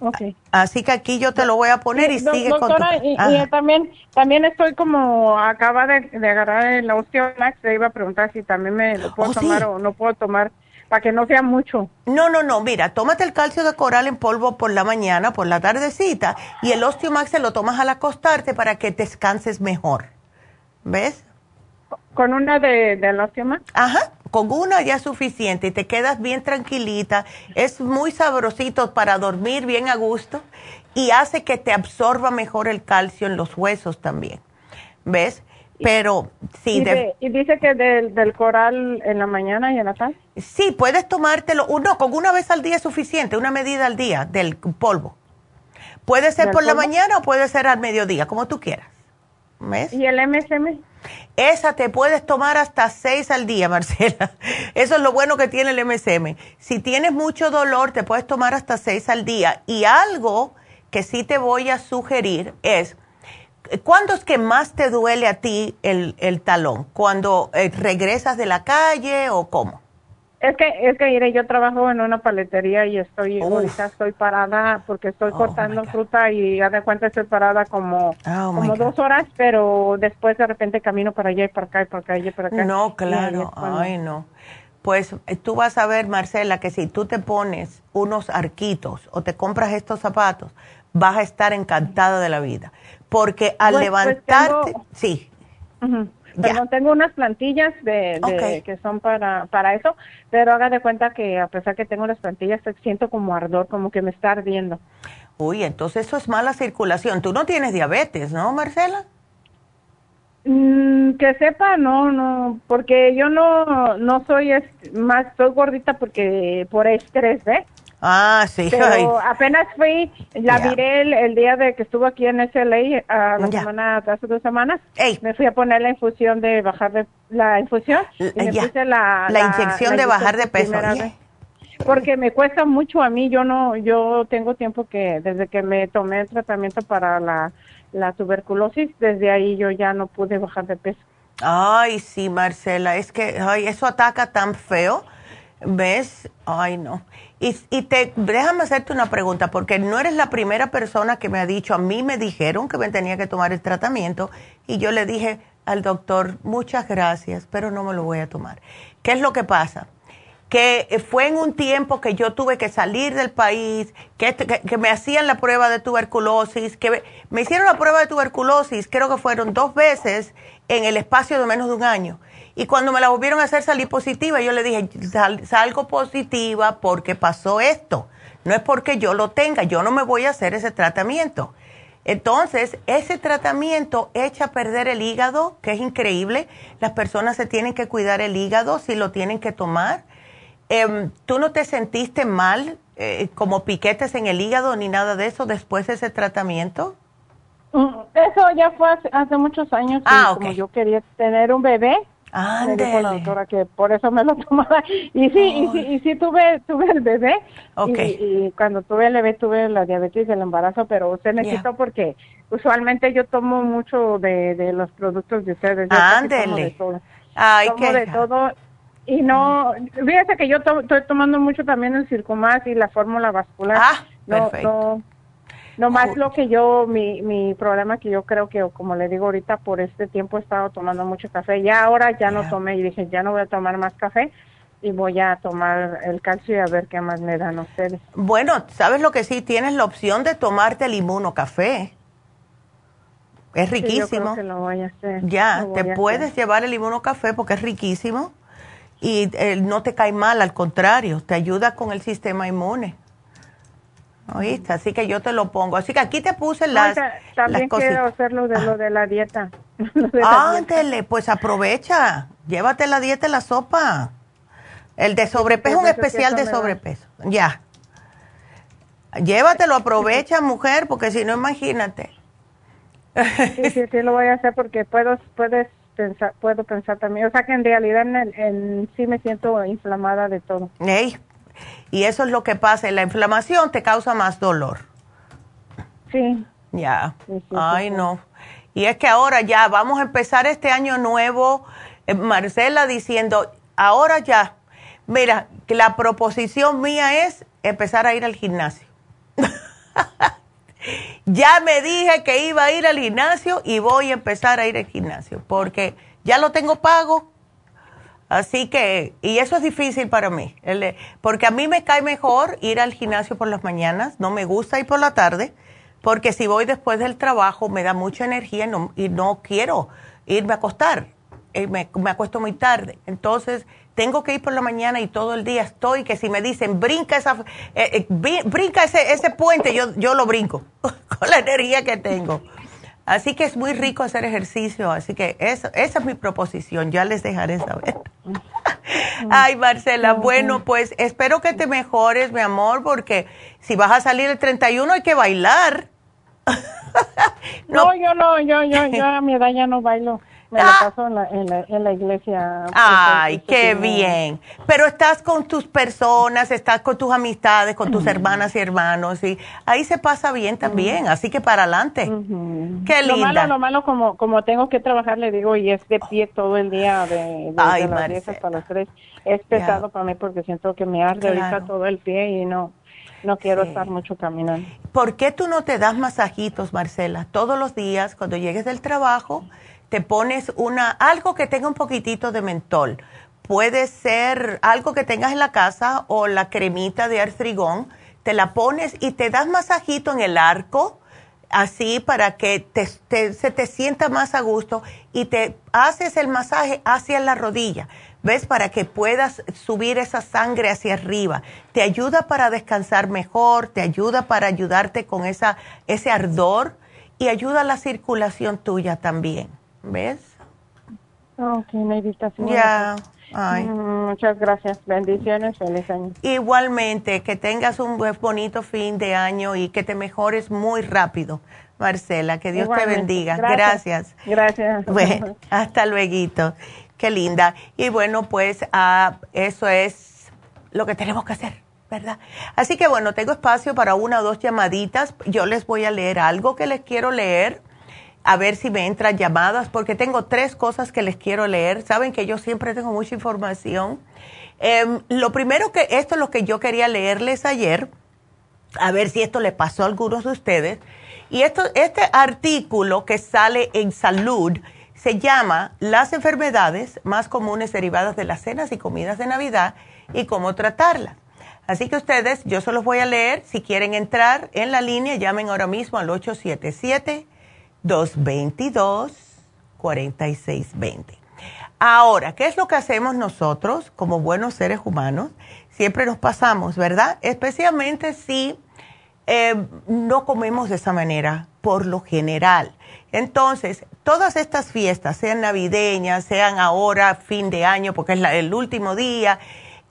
Okay. Así que aquí yo te lo voy a poner y sigue con tu... y, y, también también estoy como acaba de, de agarrar el Osteomax, te iba a preguntar si también me lo puedo Oh, tomar sí. o no puedo tomar para que no sea mucho. No, no, no, mira, tómate el calcio de coral en polvo por la mañana, por la tardecita, y el Osteomax se lo tomas al acostarte para que descanses mejor. ¿Ves? ¿Con una de, del Osteomax? Ajá, con una ya es suficiente y te quedas bien tranquilita. Es muy sabrosito para dormir bien a gusto y hace que te absorba mejor el calcio en los huesos también. ¿Ves? Pero sí, y, de- de- y dice que del, del coral en la mañana y en la tarde. sí, puedes tomártelo, uno, con una vez al día es suficiente, una medida al día del polvo. Puede ser ¿Del por la mañana o puede ser al mediodía, como tú quieras. ¿Ves? ¿Y el MSM? Esa te puedes tomar hasta seis al día, Marcela. Eso es lo bueno que tiene el MSM. Si tienes mucho dolor, te puedes tomar hasta seis al día. Y algo que sí te voy a sugerir es, ¿cuándo es que más te duele a ti el, el talón? ¿Cuando eh, regresas de la calle o cómo? Es que, es que, mire, yo trabajo en una paletería y estoy, Uf. ahorita estoy parada porque estoy Oh, cortando fruta y haz de cuenta estoy parada como, Oh, como God. dos horas, pero después de repente camino para allá y para acá y para acá y para acá. No, claro, cuando- ay no. Pues eh, tú vas a ver, Marcela, que si tú te pones unos arquitos o te compras estos zapatos, vas a estar encantada de la vida. Porque al Pues- pues levantarte, tengo- sí. Perdón, tengo unas plantillas de, que son para, para eso, pero haga de cuenta que a pesar que tengo las plantillas, siento como ardor, como que me está ardiendo. uy, entonces eso es mala circulación. Tú no tienes diabetes, ¿no, Marcela? Mm, que sepa, no, no, porque yo no, no soy es- más, soy gordita porque por estrés, ¿ves? Ah, sí. Pero apenas fui, la miré el, el día de que estuvo aquí en SLA, a la Ya. semana, hace dos semanas, Ey. me fui a poner la infusión de bajar de, la infusión, y me puse la, La inyección de bajar de peso. Porque me cuesta mucho a mí, yo no, yo tengo tiempo que, desde que me tomé el tratamiento para la, la tuberculosis, desde ahí yo ya no pude bajar de peso. Ay, sí, Marcela, es que ay, eso ataca tan feo. ¿Ves? Ay, no. Y, te, déjame hacerte una pregunta, porque no eres la primera persona que me ha dicho, a mí me dijeron que me tenía que tomar el tratamiento y yo le dije al doctor, muchas gracias, pero no me lo voy a tomar. ¿Qué es lo que pasa? que fue en un tiempo que yo tuve que salir del país, que, que, que me hacían la prueba de tuberculosis, que me hicieron la prueba de tuberculosis, creo que fueron dos veces en el espacio de menos de un año. Y cuando me la volvieron a hacer salir positiva, yo le dije, "Sal- salgo positiva porque pasó esto. No es porque yo lo tenga, yo no me voy a hacer ese tratamiento. Entonces, ese tratamiento echa a perder el hígado, que es increíble. Las personas se tienen que cuidar el hígado si lo tienen que tomar. Em, ¿Tú no te sentiste mal, eh, como piquetes en el hígado ni nada de eso después de ese tratamiento? Mm, Eso ya fue hace, hace muchos años, Ah, como ok. yo quería tener un bebé, me dijo la doctora que por eso me lo tomaba. Y sí, y sí, y sí tuve, tuve el bebé. Ok. Y, y cuando tuve el bebé tuve la diabetes del embarazo, pero usted me quitó porque usualmente yo tomo mucho de, de los productos de ustedes. Yo casi tomo Ándele. de todo. Ay, tomo qué de todo. Y no, fíjese que yo to- estoy tomando mucho también el Circumax y la fórmula vascular. Ah, no, perfecto. no, no más Ju- lo que yo, mi, mi problema que yo creo que, como le digo ahorita, por este tiempo he estado tomando mucho café. Ya ahora ya no tomé y dije, ya no voy a tomar más café y voy a tomar el calcio y a ver qué más me dan ustedes. Bueno, ¿sabes lo que sí? Tienes la opción de tomarte el inmunocafé. Es riquísimo. lo voy a hacer. Ya, te a puedes hacer. llevar el inmunocafé porque es riquísimo y eh, no te cae mal, al contrario, te ayuda con el sistema inmune. ¿Oíste? Así que yo te lo pongo. Así que aquí te puse las, ta- también las quiero hacer lo de, lo de la dieta. Lo de la dieta. Ándele, pues aprovecha. Llévate la dieta y la sopa. El de sobrepeso, un especial de sobrepeso. Ya. Llévatelo, aprovecha, mujer, porque si no, imagínate. Sí, sí, sí lo voy a hacer porque puedo, puedes pensar, puedo pensar también. O sea que en realidad en, en sí me siento inflamada de todo. Ey, Y eso es lo que pasa. La inflamación te causa más dolor. Sí. Ya. Ay, no. Y es que ahora ya vamos a empezar este año nuevo, eh, Marcela diciendo, ahora ya, mira, que la proposición mía es empezar a ir al gimnasio. ya me dije que iba a ir al gimnasio y voy a empezar a ir al gimnasio porque ya lo tengo pago. Así que, y eso es difícil para mí, porque a mí me cae mejor ir al gimnasio por las mañanas, no me gusta ir por la tarde, porque si voy después del trabajo me da mucha energía y no, quiero irme a acostar, eh, me, me acuesto muy tarde. Entonces, tengo que ir por la mañana y todo el día estoy, que si me dicen, brinca, esa, eh, eh, brinca ese, ese puente, yo, yo lo brinco con la energía que tengo. Así que es muy rico hacer ejercicio, así que eso, esa es mi proposición, ya les dejaré saber. Ay, Marcela, bueno, pues espero que te mejores, mi amor, porque si vas a salir el 31 hay que bailar. no, yo no, yo, yo, yo a mi edad ya no bailo. Me la ah. paso en la, en la, iglesia. Pues, Ay, qué bien. Pero estás con tus personas, estás con tus amistades, con tus hermanas y hermanos, y ahí se pasa bien también, así que para adelante. Qué linda. Lo malo, lo malo, como, como tengo que trabajar, le digo, y es de pie todo el día, de, de, las 10 hasta las 3, es pesado para mí porque siento que me arde ahorita todo el pie y no, no quiero estar mucho caminando. ¿Por qué tú no te das masajitos, Marcela? Todos los días, cuando llegues del trabajo, te pones una, algo que tenga un poquitito de mentol. Puede ser algo que tengas en la casa o la cremita de artrigón. Te la pones y te das masajito en el arco, así para que te, se te sienta más a gusto y te haces el masaje hacia la rodilla. ¿Ves? Para que puedas subir esa sangre hacia arriba. Te ayuda para descansar mejor, te ayuda para ayudarte con esa, ese ardor y ayuda a la circulación tuya también. ¿Ves? Ok, meditación. Ya. Mm, muchas gracias. Bendiciones. Feliz año. Igualmente, que tengas un bonito fin de año y que te mejores muy rápido, Marcela. Que Dios te bendiga. Gracias. Gracias. Bueno, hasta luego. Qué linda. Y bueno, pues ah, eso es lo que tenemos que hacer, ¿verdad? Así que bueno, tengo espacio para una o dos llamaditas. Yo les voy a leer algo que les quiero leer a ver si me entran llamadas, porque tengo tres cosas que les quiero leer. Saben que yo siempre tengo mucha información. Em, lo primero que, esto es lo que yo quería leerles ayer, a ver si esto le pasó a algunos de ustedes. Y esto, este artículo que sale en salud se llama Las enfermedades más comunes derivadas de las cenas y comidas de Navidad y cómo tratarlas. Así que ustedes, yo se los voy a leer. Si quieren entrar en la línea, llamen ahora mismo al 877. 222-4620. Ahora, ¿qué es lo que hacemos nosotros como buenos seres humanos? Siempre nos pasamos, ¿verdad? Especialmente si eh, no comemos de esa manera, por lo general. Entonces, todas estas fiestas, sean navideñas, sean ahora fin de año, porque es el último día,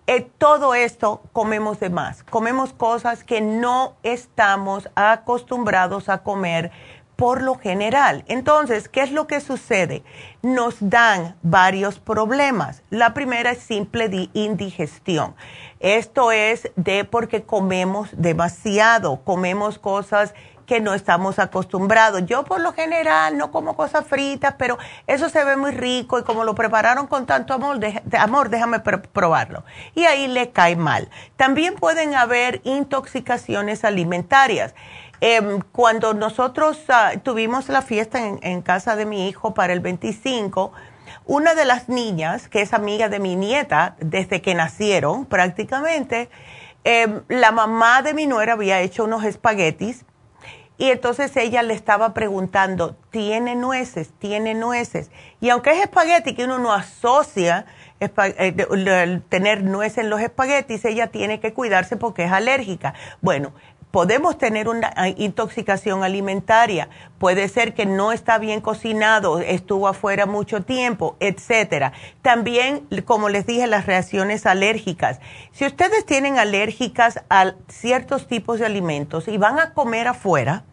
eh, todo esto comemos de más. Comemos cosas que no estamos acostumbrados a comer por lo general. Entonces, ¿qué es lo que sucede? Nos dan varios problemas. La primera es simple indigestión. Esto es de porque comemos demasiado, comemos cosas que no estamos acostumbrados. Yo por lo general no como cosas fritas, pero eso se ve muy rico y como lo prepararon con tanto amor, amor déjame probarlo. Y ahí le cae mal. También pueden haber intoxicaciones alimentarias. Em, cuando nosotros ah, tuvimos la fiesta en, casa de mi hijo para el 25, una de las niñas, que es amiga de mi nieta desde que nacieron prácticamente, em, la mamá de mi nuera había hecho unos espaguetis y entonces ella le estaba preguntando, ¿tiene nueces? ¿Tiene nueces? Y aunque es espagueti que uno no asocia eh, tener nueces en los espaguetis, ella tiene que cuidarse porque es alérgica. Bueno, podemos tener una ah, intoxicación alimentaria. Puede ser que no está bien cocinado, estuvo afuera mucho tiempo, etcétera. También, como les dije, las reacciones alérgicas. Si ustedes tienen alérgicas a ciertos tipos de alimentos y van a comer afuera,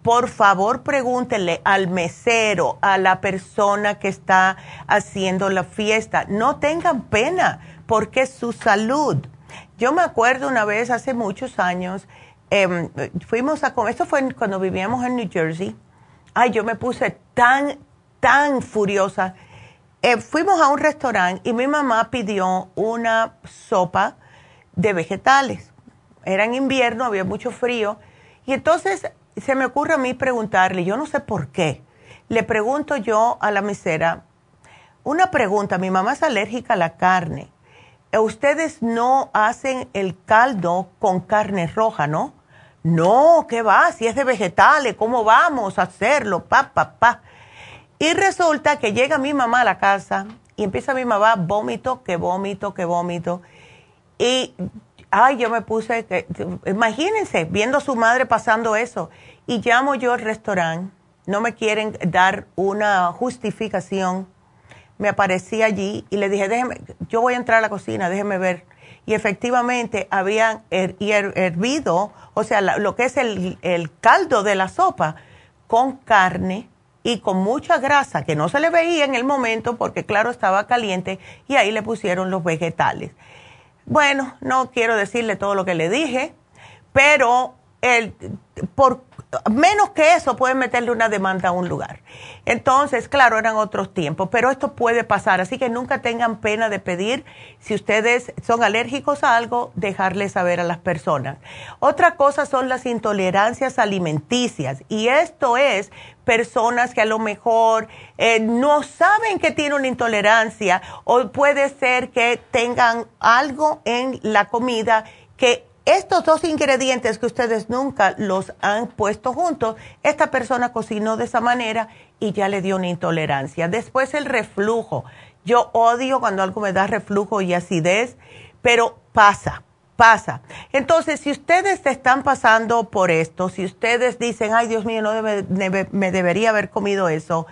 por favor pregúntenle al mesero, a la persona que está haciendo la fiesta. No tengan pena porque su salud. Yo me acuerdo una vez, hace muchos años, em, fuimos a comer, esto fue cuando vivíamos en New Jersey. Ay, yo me puse tan, tan furiosa. Eh, fuimos a un restaurante y mi mamá pidió una sopa de vegetales. Era en invierno, había mucho frío. Y entonces se me ocurre a mí preguntarle, yo no sé por qué, le pregunto yo a la mesera, una pregunta, mi mamá es alérgica a la carne. Ustedes no hacen el caldo con carne roja, ¿no? No, ¿qué va? Si es de vegetales, ¿cómo vamos a hacerlo? Pa, pa, pa. Y resulta que llega mi mamá a la casa y empieza mi mamá, vómito, que vómito, que vómito. Y, ay, yo me puse, que, imagínense, viendo a su madre pasando eso. Y llamo yo al restaurante, no me quieren dar una justificación me aparecí allí y le dije, déjeme, yo voy a entrar a la cocina, déjeme ver. Y efectivamente habían hervido, o sea, lo que es el, el caldo de la sopa con carne y con mucha grasa que no se le veía en el momento porque claro estaba caliente y ahí le pusieron los vegetales. Bueno, no quiero decirle todo lo que le dije, pero el, por menos que eso pueden meterle una demanda a un lugar. Entonces, claro, eran otros tiempos, pero esto puede pasar, así que nunca tengan pena de pedir, si ustedes son alérgicos a algo, dejarle saber a las personas. Otra cosa son las intolerancias alimenticias, y esto es personas que a lo mejor eh, no saben que tienen una intolerancia o puede ser que tengan algo en la comida que estos dos ingredientes que ustedes nunca los han puesto juntos, esta persona cocinó de esa manera y ya le dio una intolerancia. Después el reflujo. Yo odio cuando algo me da reflujo y acidez, pero pasa, pasa. Entonces, si ustedes están pasando por esto, si ustedes dicen, ay Dios mío, no me debería haber comido eso,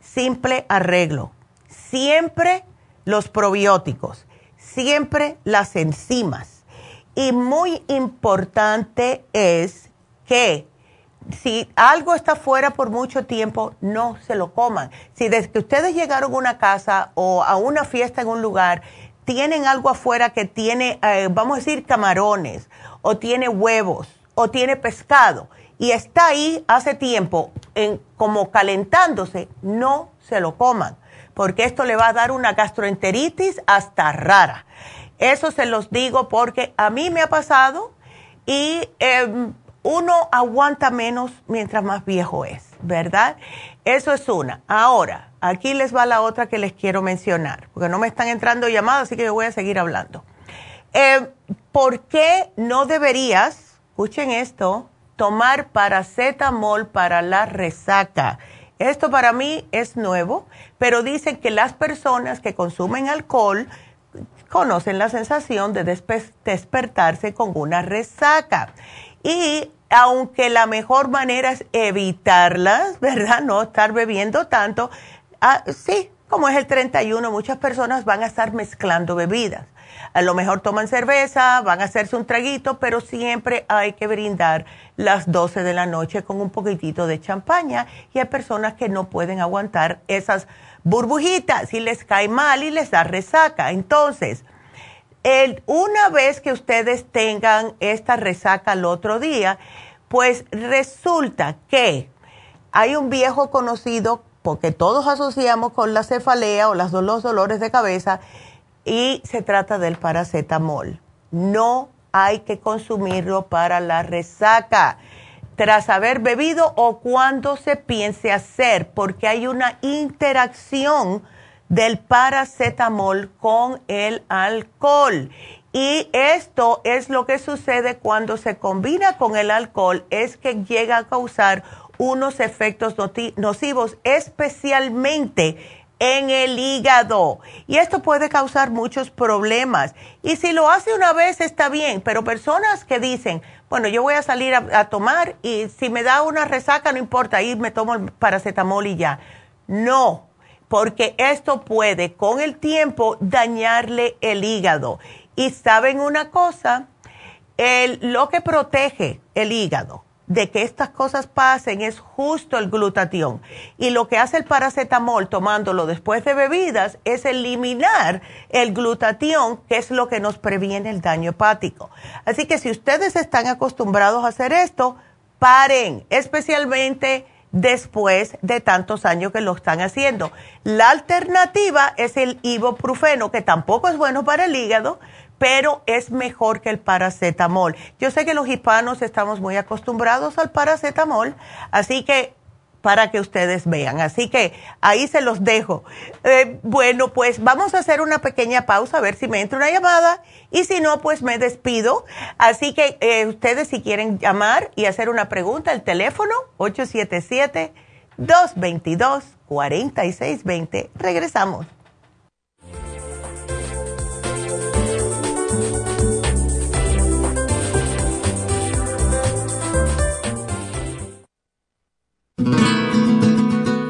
simple arreglo. Siempre los probióticos, siempre las enzimas y muy importante es que si algo está fuera por mucho tiempo, no se lo coman. Si desde que ustedes llegaron a una casa o a una fiesta en un lugar, tienen algo afuera que tiene, eh, vamos a decir, camarones, o tiene huevos, o tiene pescado, y está ahí hace tiempo, en, como calentándose, no se lo coman, porque esto le va a dar una gastroenteritis hasta rara. Eso se los digo porque a mí me ha pasado y em, uno aguanta menos mientras más viejo es, ¿verdad? Eso es una. Ahora, aquí les va la otra que les quiero mencionar, porque no me están entrando llamadas, así que yo voy a seguir hablando. Em, ¿Por qué no deberías, escuchen esto, tomar paracetamol para la resaca? Esto para mí es nuevo, pero dicen que las personas que consumen alcohol, conocen la sensación de despertarse con una resaca. Y aunque la mejor manera es evitarlas, ¿verdad? No estar bebiendo tanto, ah, sí, como es el 31, muchas personas van a estar mezclando bebidas. A lo mejor toman cerveza, van a hacerse un traguito, pero siempre hay que brindar las 12 de la noche con un poquitito de champaña y hay personas que no pueden aguantar esas burbujitas y les cae mal y les da resaca. Entonces, el, una vez que ustedes tengan esta resaca el otro día, pues resulta que hay un viejo conocido, porque todos asociamos con la cefalea o los dolores de cabeza, y se trata del paracetamol. No hay que consumirlo para la resaca tras haber bebido o cuando se piense hacer, porque hay una interacción del paracetamol con el alcohol. Y esto es lo que sucede cuando se combina con el alcohol, es que llega a causar unos efectos nocivos, especialmente en el hígado. Y esto puede causar muchos problemas. Y si lo hace una vez está bien, pero personas que dicen, bueno, yo voy a salir a, tomar y si me da una resaca no importa, ahí me tomo el paracetamol y ya. No, porque esto puede con el tiempo dañarle el hígado. Y saben una cosa, el, lo que protege el hígado de que estas cosas pasen es justo el glutatión. Y lo que hace el paracetamol tomándolo después de bebidas es eliminar el glutatión, que es lo que nos previene el daño hepático. Así que si ustedes están acostumbrados a hacer esto, paren, especialmente después de tantos años que lo están haciendo. La alternativa es el ibuprofeno, que tampoco es bueno para el hígado, pero es mejor que el paracetamol. Yo sé que los hispanos estamos muy acostumbrados al paracetamol, así que para que ustedes vean. Así que ahí se los dejo. Eh, bueno, pues vamos a hacer una pequeña pausa a ver si me entra una llamada y si no, pues me despido. Así que eh, ustedes si quieren llamar y hacer una pregunta, el teléfono 877-222-4620. Regresamos.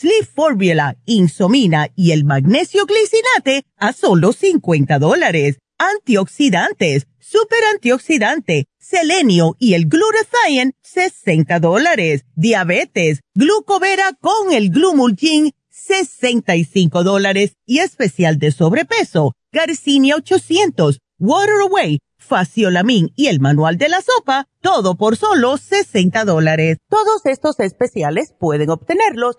Sleep Formula, Insomina y el Magnesio Glicinate a solo 50 dólares. Antioxidantes super antioxidante, selenio y el glutathione, 60 dólares. Diabetes, glucovera con el glumulgin, 65 dólares. Y especial de sobrepeso, Garcinia 800, Water Away, Faciolamin y el manual de la sopa, todo por solo 60 dólares. Todos estos especiales pueden obtenerlos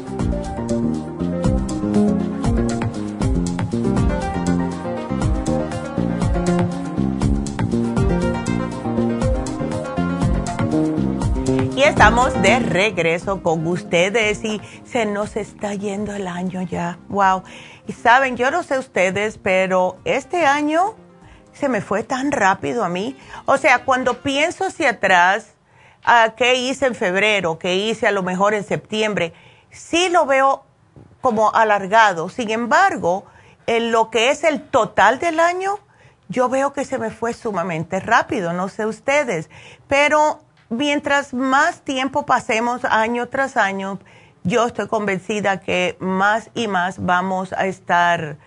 Estamos de regreso con ustedes y se nos está yendo el año ya. Wow. Y saben, yo no sé ustedes, pero este año se me fue tan rápido a mí. O sea, cuando pienso hacia atrás, a qué hice en febrero, qué hice a lo mejor en septiembre, sí lo veo como alargado. Sin embargo, en lo que es el total del año, yo veo que se me fue sumamente rápido, no sé ustedes, pero mientras más tiempo pasemos año tras año, yo estoy convencida que más y más vamos a estar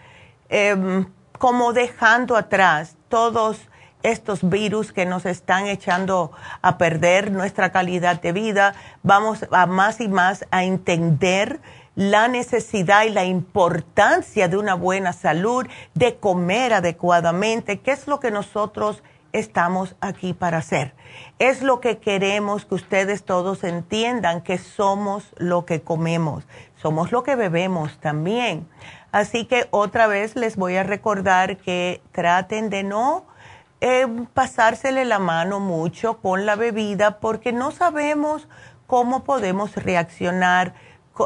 em, como dejando atrás todos estos virus que nos están echando a perder nuestra calidad de vida. Vamos a más y más a entender la necesidad y la importancia de una buena salud, de comer adecuadamente, que es lo que nosotros estamos aquí para hacer. Es lo que queremos que ustedes todos entiendan, que somos lo que comemos, somos lo que bebemos también. Así que otra vez les voy a recordar que traten de no eh, pasársele la mano mucho con la bebida porque no sabemos cómo podemos reaccionar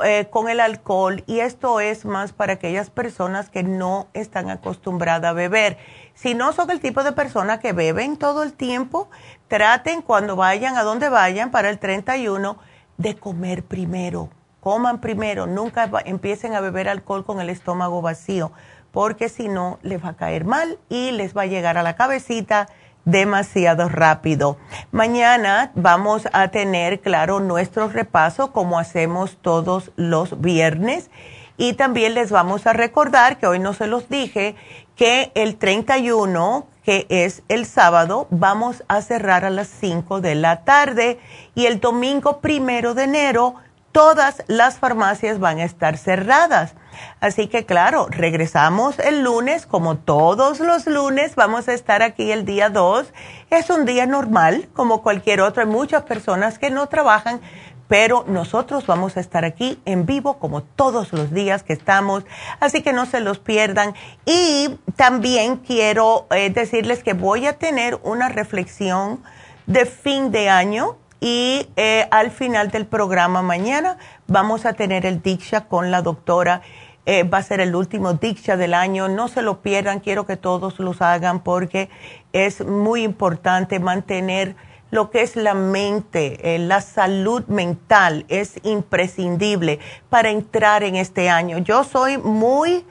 eh, con el alcohol y esto es más para aquellas personas que no están acostumbradas a beber. Si no son el tipo de personas que beben todo el tiempo, traten cuando vayan a donde vayan para el 31 de comer primero. coman primero, nunca empiecen a beber alcohol con el estómago vacío, porque si no les va a caer mal y les va a llegar a la cabecita demasiado rápido. Mañana vamos a tener, claro, nuestro repaso como hacemos todos los viernes. Y también les vamos a recordar, que hoy no se los dije, que el 31, que es el sábado, vamos a cerrar a las 5 de la tarde y el domingo primero de enero todas las farmacias van a estar cerradas. Así que claro, regresamos el lunes, como todos los lunes, vamos a estar aquí el día 2. Es un día normal, como cualquier otro. Hay muchas personas que no trabajan, pero nosotros vamos a estar aquí en vivo como todos los días que estamos, así que no se los pierdan. Y también quiero eh, decirles que voy a tener una reflexión de fin de año y eh, al final del programa mañana vamos a tener el Diksha con la doctora. Eh, va a ser el último Diksha del año. No se lo pierdan, quiero que todos los hagan porque es muy importante mantener lo que es la mente, eh, la salud mental es imprescindible para entrar en este año. Yo soy muy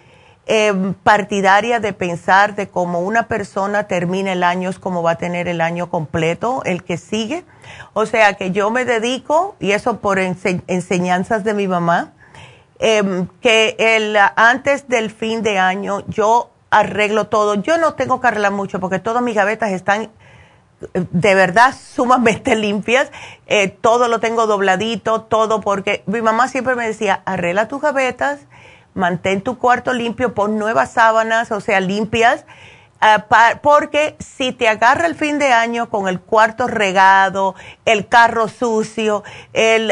eh, partidaria de pensar de cómo una persona termina el año es como va a tener el año completo, el que sigue. O sea que yo me dedico, y eso por enseñanzas de mi mamá, em, que el, antes del fin de año yo arreglo todo. Yo no tengo que arreglar mucho porque todas mis gavetas están eh, de verdad sumamente limpias. Eh, todo lo tengo dobladito, todo porque mi mamá siempre me decía, arregla tus gavetas mantén tu cuarto limpio, pon nuevas sábanas, o sea, limpias, porque si te agarra el fin de año con el cuarto regado, el carro sucio, el,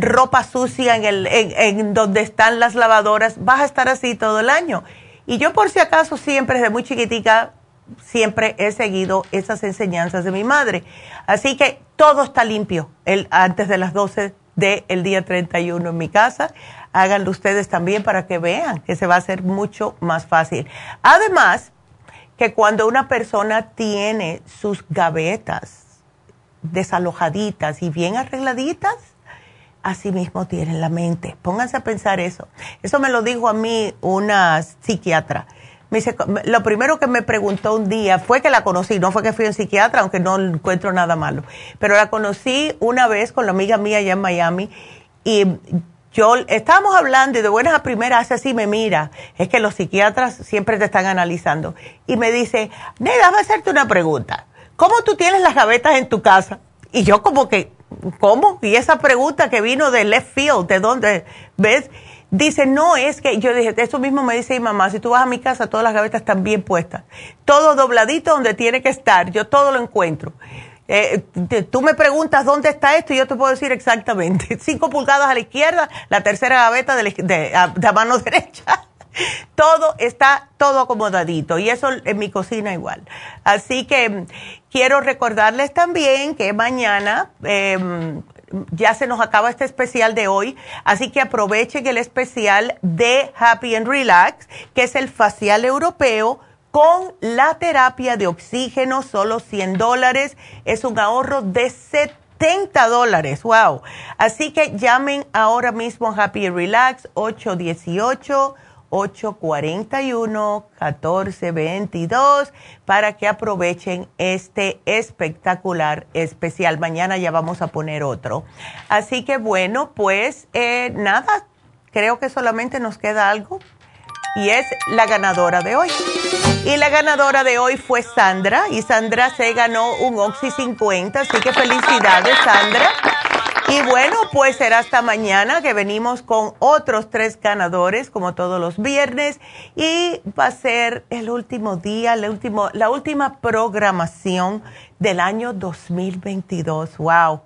ropa sucia en, el, en, donde están las lavadoras, vas a estar así todo el año. Y yo por si acaso siempre, desde muy chiquitica, siempre he seguido esas enseñanzas de mi madre. Así que todo está limpio el, antes de las 12 del día 31 en mi casa háganlo ustedes también para que vean que se va a hacer mucho más fácil. Además, que cuando una persona tiene sus gavetas desalojaditas y bien arregladitas, así mismo tienen la mente. Pónganse a pensar eso. Eso me lo dijo a mí una psiquiatra. Me dice, lo primero que me preguntó un día fue que la conocí, no fue que fui un psiquiatra, aunque no encuentro nada malo, pero la conocí una vez con la amiga mía allá en Miami y yo estábamos hablando y de buenas a primeras así me mira, es que los psiquiatras siempre te están analizando y me dice, Neda, a hacerte una pregunta. ¿Cómo tú tienes las gavetas en tu casa? Y yo como que, ¿cómo? Y esa pregunta que vino de left field, ¿de dónde? ¿Ves? Dice, no, es que yo dije, eso mismo me dice mi mamá, si tú vas a mi casa, todas las gavetas están bien puestas. Todo dobladito donde tiene que estar, yo todo lo encuentro. Eh, tú me preguntas dónde está esto y yo te puedo decir exactamente. Cinco pulgadas a la izquierda, la tercera gaveta de, la, mano derecha. todo está todo acomodadito y eso en mi cocina igual. Así que mm, quiero recordarles también que mañana em, ya se nos acaba este especial de hoy, así que aprovechen el especial de Happy and Relax, que es el facial europeo con la terapia de oxígeno, solo 100 dólares, es un ahorro de 70 dólares, wow. Así que llamen ahora mismo Happy Relax 818-841-1422 para que aprovechen este espectacular especial. Mañana ya vamos a poner otro. Así que bueno, pues eh, nada, creo que solamente nos queda algo y es la ganadora de hoy. Y la ganadora de hoy fue Sandra y Sandra se ganó un Oxy 50, así que felicidades Sandra. Y bueno, pues será hasta mañana que venimos con otros tres ganadores, como todos los viernes, y va a ser el último día, el último, la última programación del año 2022. ¡Wow!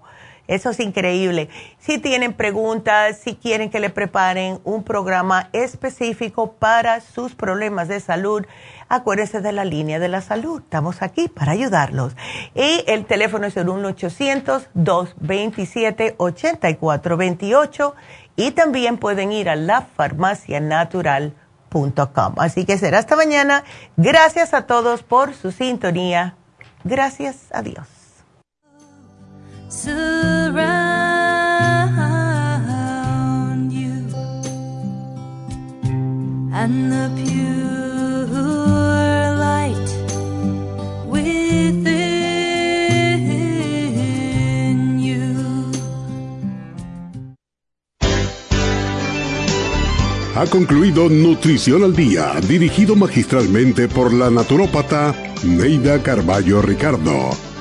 Eso es increíble. Si tienen preguntas, si quieren que le preparen un programa específico para sus problemas de salud, acuérdense de la línea de la salud. Estamos aquí para ayudarlos. Y el teléfono es el 1-800-227-8428 y también pueden ir a lafarmacianatural.com. Así que será hasta mañana. Gracias a todos por su sintonía. Gracias a Dios surround you and the pure light you. Ha concluido Nutrición al Día, dirigido magistralmente por la naturópata Neida Carballo Ricardo.